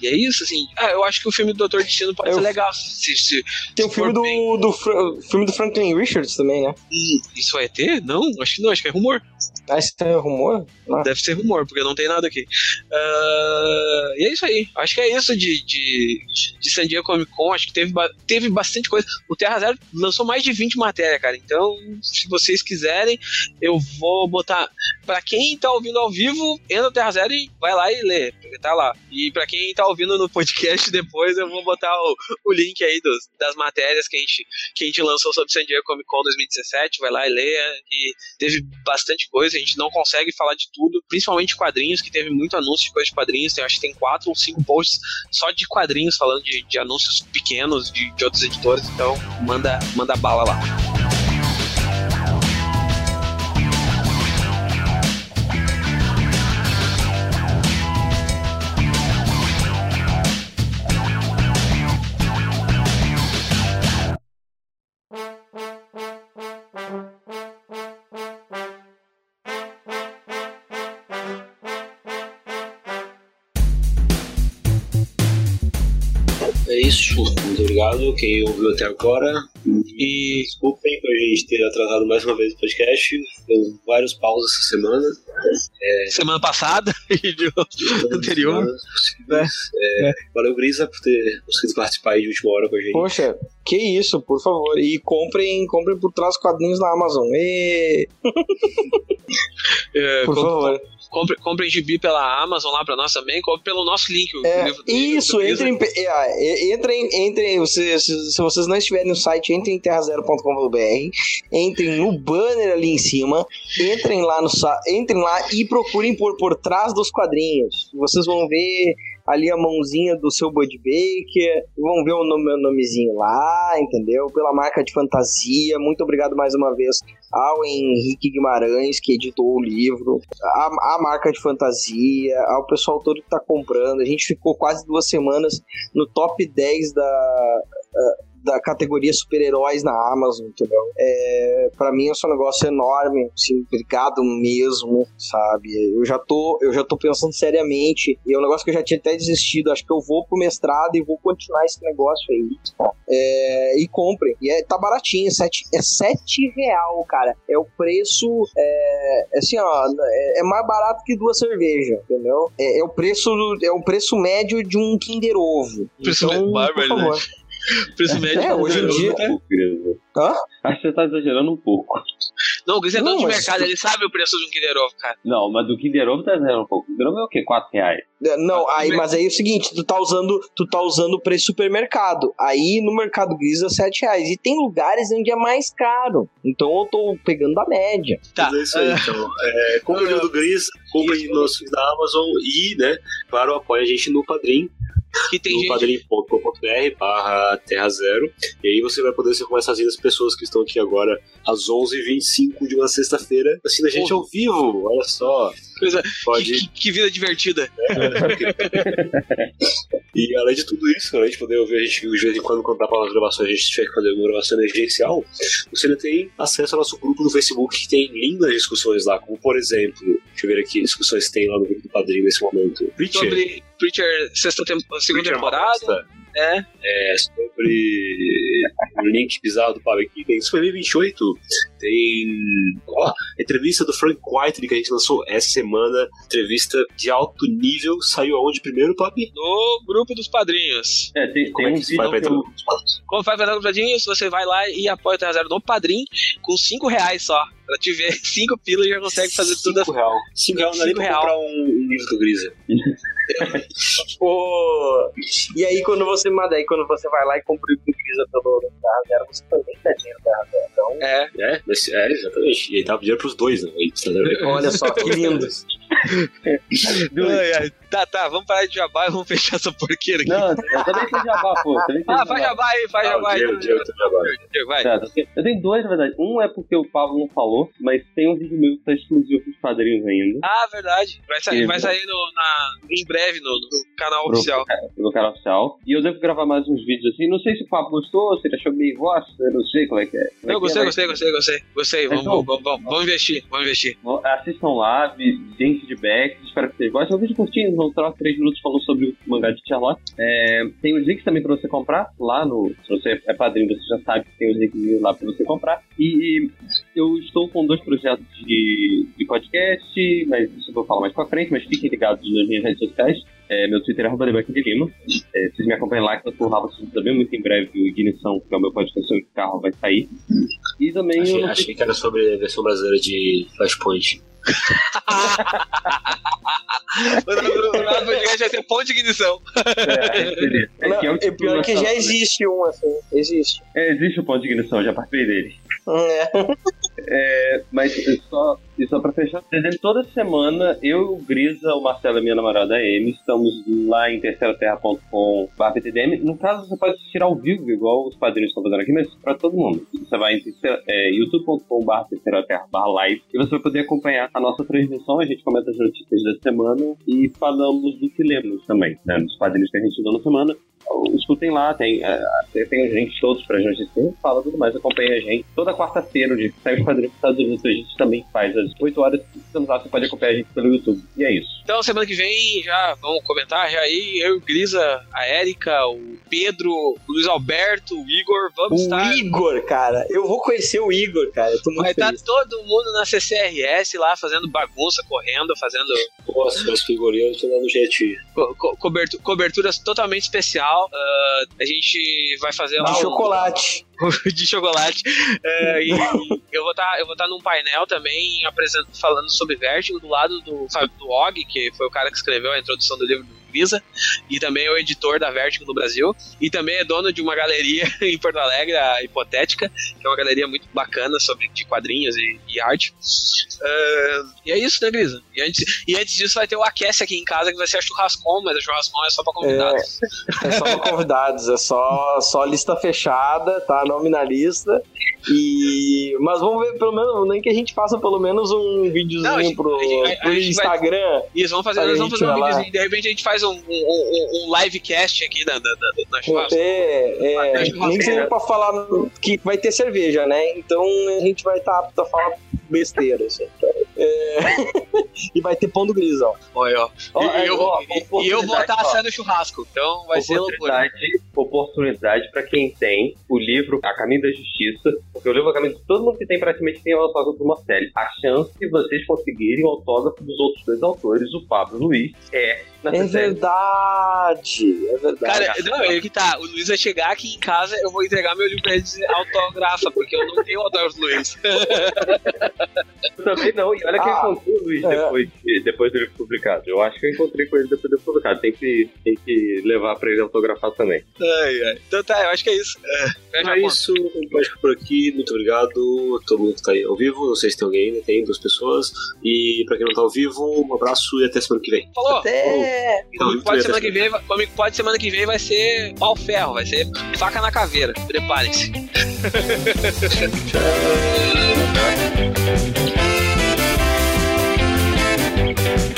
E é isso, assim. Ah, eu acho que o filme do Doutor Destino pode Eu- ser legal. Se, se, Tem o filme bem. do, do, Fra- filme do Franklin Richards também, né? Hum, isso vai ter? Não, acho que não, acho que é rumor. Ah, esse é rumor? Ah. Deve ser rumor, porque não tem nada aqui. Uh, e é isso aí. Acho que é isso de, de, de San Diego Comic Con. Acho que teve, teve bastante coisa. O Terra Zero lançou mais de 20 matérias, cara. Então, se vocês quiserem, eu vou botar. Pra quem tá ouvindo ao vivo, entra no Terra Zero e vai lá e lê. Porque tá lá. E pra quem tá ouvindo no podcast depois, eu vou botar o, o link aí dos, das matérias que a, gente, que a gente lançou sobre San Diego Comic Con 2017. Vai lá e leia. E teve bastante coisa. A gente não consegue falar de tudo, principalmente quadrinhos, que teve muito anúncio de coisa de quadrinhos. Tem, acho que tem quatro ou cinco posts só de quadrinhos falando de, de anúncios pequenos de, de outros editores. Então, manda, manda bala lá. Obrigado quem ouviu até agora. E desculpem por a gente ter atrasado mais uma vez o podcast. Deu vários pausas essa semana. É... Semana passada e de anterior. É. É. Valeu, Grisa, por ter conseguido participar aí de última hora com a gente. Poxa, que isso, por favor. E comprem, comprem por trás quadrinhos na Amazon. E... é, por favor. Compre, compre gibi pela Amazon lá pra nós também, compre pelo nosso link. É, isso, entrem, é, entrem, entrem se, se, se, vocês não estiverem no site, entrem em terrazero.com.br, entrem no banner ali em cima, entrem lá no entrem lá e procurem por, por trás dos quadrinhos. Vocês vão ver ali a mãozinha do seu Bud Baker, vão ver o nome, meu nomezinho lá, entendeu? Pela marca de fantasia. Muito obrigado mais uma vez ao Henrique Guimarães, que editou o livro, a, a marca de fantasia, ao pessoal todo que está comprando. A gente ficou quase duas semanas no top 10 da. Da categoria super-heróis na Amazon, entendeu? É, para mim é um negócio enorme, assim, obrigado mesmo, sabe? Eu já tô, eu já tô pensando seriamente, e é um negócio que eu já tinha até desistido, acho que eu vou pro mestrado e vou continuar esse negócio aí. É, e comprem. E é, tá baratinho, sete, é sete real, cara. É o preço, é, assim, ó, é, é mais barato que duas cervejas, entendeu? É, é, o preço, é o preço médio de um Kinder Ovo. Preço então, por favor. Né? Preço médio. É, hoje em dia. Hã? Acho que você tá exagerando um pouco. Não, o Gris é dono de mercado, ele sabe o preço de um Kinder Ovo, cara. Não, mas do Kinder Ovo tá exagerando um pouco. O Kinder Ovo é o quê? 4 reais? É, não, aí, mas aí é o seguinte, tu tá usando, tu tá usando o preço supermercado. Aí no mercado gris é 7 reais. E tem lugares onde é mais caro. Então eu tô pegando a média. Tá. Mas é isso aí, então. É, compre o do Gris, compre no da Amazon e, né, claro, apoia a gente no Padrim que tem no gente... padrim.com.br barra terra zero. E aí você vai poder ser como essas pessoas que estão aqui agora às 11h25 de uma sexta-feira, assim a gente ao vivo. Olha só. Coisa, que, que, vida divertida. É. e além de tudo isso, além de poder ouvir a gente de vez em quando, dá para as gravações, a gente tiver que fazer uma gravação emergencial, você ainda tem acesso ao nosso grupo no Facebook que tem lindas discussões lá, como por exemplo, deixa eu ver aqui, discussões tem lá no grupo do Padrinho nesse momento. Preacher. Sobre Preacher sexta tempo, segunda Preacher temporada. É. é. Sobre link bizarro do Pablo aqui. Tem Super 28. Tem. Ó, entrevista do Frank White que a gente lançou essa semana. Entrevista de alto nível. Saiu aonde primeiro, Pop? No grupo dos padrinhos. É, tem, tem é um vídeo. Vai eu... Como faz para os padrinhos? Você vai lá e apoia o Terra Zero no padrinho com 5 reais só. Pra te ver 5 pilas já consegue fazer tudo. 5 real. 5 real não é nem pra comprar um, um livro do Grisa. Pô. E aí quando você manda aí, quando você vai lá e compra o Grisa pelo Terra Zero, você também dá dinheiro Zero. Então... É, é, é, exatamente. E aí dá dinheiro pros dois, né? Olha só, que lindo. ai, ai. Tá, tá, vamos parar de jabá e vamos fechar essa porqueira aqui. Não, eu também tenho jabá, pô. Também ah, faz jabá aí, faz ah, jabá aí. Vai. Certo, eu tenho dois, na verdade. Um é porque o Pablo não falou, mas tem um vídeo meu que tá exclusivo pros padrinhos ainda. Ah, verdade. Vai sair, vai sair no, na, em breve no, no canal Pro, oficial. É, no canal oficial. E eu devo gravar mais uns vídeos assim. Não sei se o Pablo gostou, se ele achou meio bosta, eu não sei como é que é. Como eu é gostei, é, gostei, gostei, gostei, gostei. Vamos, então, vamos, vamos, vamos, investir, vamos investir. Assistam lá, deem feedback, espero que vocês gostem. É um vídeo curtinho, não troca 3 minutos falou sobre o mangá de Sherlock. É, tem os links também pra você comprar lá no. Se você é padrinho, você já sabe que tem os links lá pra você comprar. E, eu estou com dois projetos de, de podcast, mas isso eu vou falar mais pra frente, mas fiquem ligados nas minhas redes sociais. É, meu Twitter é arroba de Lima. É, vocês me acompanham lá, que eu tô Rafa também muito em breve. O Ignição, que é o meu podcast sobre carro, vai sair. E também. Achei, eu... achei que era sobre a versão brasileira de Flashpoint. O nosso podcast vai ser ponto de ignição. É, é, Não, que é o é título pior que já né? existe um, assim. Existe. É, existe o ponto de ignição, já participei dele. É. É, mas só, só pra fechar, toda semana eu, o Grisa, o Marcelo e minha namorada Amy estamos lá em terceiraterra.com PTDM. No caso, você pode assistir ao vivo, igual os padrinhos estão fazendo aqui, mas pra todo mundo. Você vai em é, youtube.com terceiraterra live e você vai poder acompanhar a nossa transmissão. A gente comenta as notícias da semana e falamos do que lemos também, né? Dos padrinhos que a gente deu na semana. Escutem lá, tem, é, tem gente todos pra gente assim, fala tudo mais, acompanha a gente. Toda quarta-feira, o dia que sai os padrinhos dos Estados Unidos, a gente também faz às 8 horas. Estamos lá, você pode acompanhar a gente pelo YouTube. E é isso. Então, semana que vem, já vamos comentar, já aí, eu, o Grisa, a Érica, o Pedro, o Luiz Alberto, o Igor, vamos O estar. Igor, cara. Eu vou conhecer o Igor, cara. Eu tô muito Vai estar feliz. todo mundo na CCRS lá fazendo bagunça, correndo, fazendo Nossa, que o Igor tô dando jet. co- co- cobertu- cobertura totalmente especial. Ah, a gente vai fazer De um- chocolate. de chocolate. É, e eu vou estar vou estar num painel também apresentando, falando sobre Vértigo do lado do, sabe, do Og, que foi o cara que escreveu a introdução do livro do Grisa, e também é o editor da Vértigo no Brasil, e também é dono de uma galeria em Porto Alegre, a Hipotética, que é uma galeria muito bacana sobre de quadrinhos e, e arte. É, e é isso, né, Grisa? E antes, e antes disso vai ter o Aquece aqui em casa, que vai ser a churrascom, mas a churrascom é só pra convidados. É só pra convidados, é só, só lista fechada, tá? Nome na lista. E... Mas vamos ver, pelo menos, nem que a gente faça pelo menos um videozinho Não, gente- pro, a gente- pro gente vai- Instagram. Isso, vamos fazer, nós vamos fazer um videozinho. De repente a gente faz um, um, um, livecast aqui da, da, da, da churrasco. É, é, churrasco, nem que seja pra falar que vai ter cerveja, né? Então a gente vai estar apto a falar besteira, assim. É, e vai ter pão do grisão. Olha, ó. Ó, E, é, eu, ó, e- eu vou estar ó. assando churrasco, então vai ser loucura. oportunidade, oportunidade para quem tem o livro A Caminho da Justiça, porque o livro A Caminho todo mundo que tem praticamente tem o autógrafo do Marcelo. A chance de vocês conseguirem o autógrafo dos outros dois autores, o Pablo e o Luiz, é É verdade, é verdade. Cara, não, é que tá. O Luiz vai chegar aqui em casa, eu vou entregar meu livro pra ele dizer autografa, porque eu não tenho autógrafo do Luiz. Eu também não, e olha que eu Ah, encontrei o Luiz é. depois, de- depois do livro publicado. Eu acho que eu encontrei com ele depois do livro publicado. Tem que, tem que levar pra ele autografar também. Ai, ai. Então tá, eu acho que é isso. É, a É isso, pode ficar por aqui. Muito obrigado a todo mundo que tá aí ao vivo. Não sei se tem alguém ainda, tem duas pessoas. E pra quem não tá ao vivo, um abraço e até semana que vem. Falou! Até. Comigo pode semana que vem, pode semana que vem vai ser pau ferro, vai ser faca na caveira. Preparem-se. O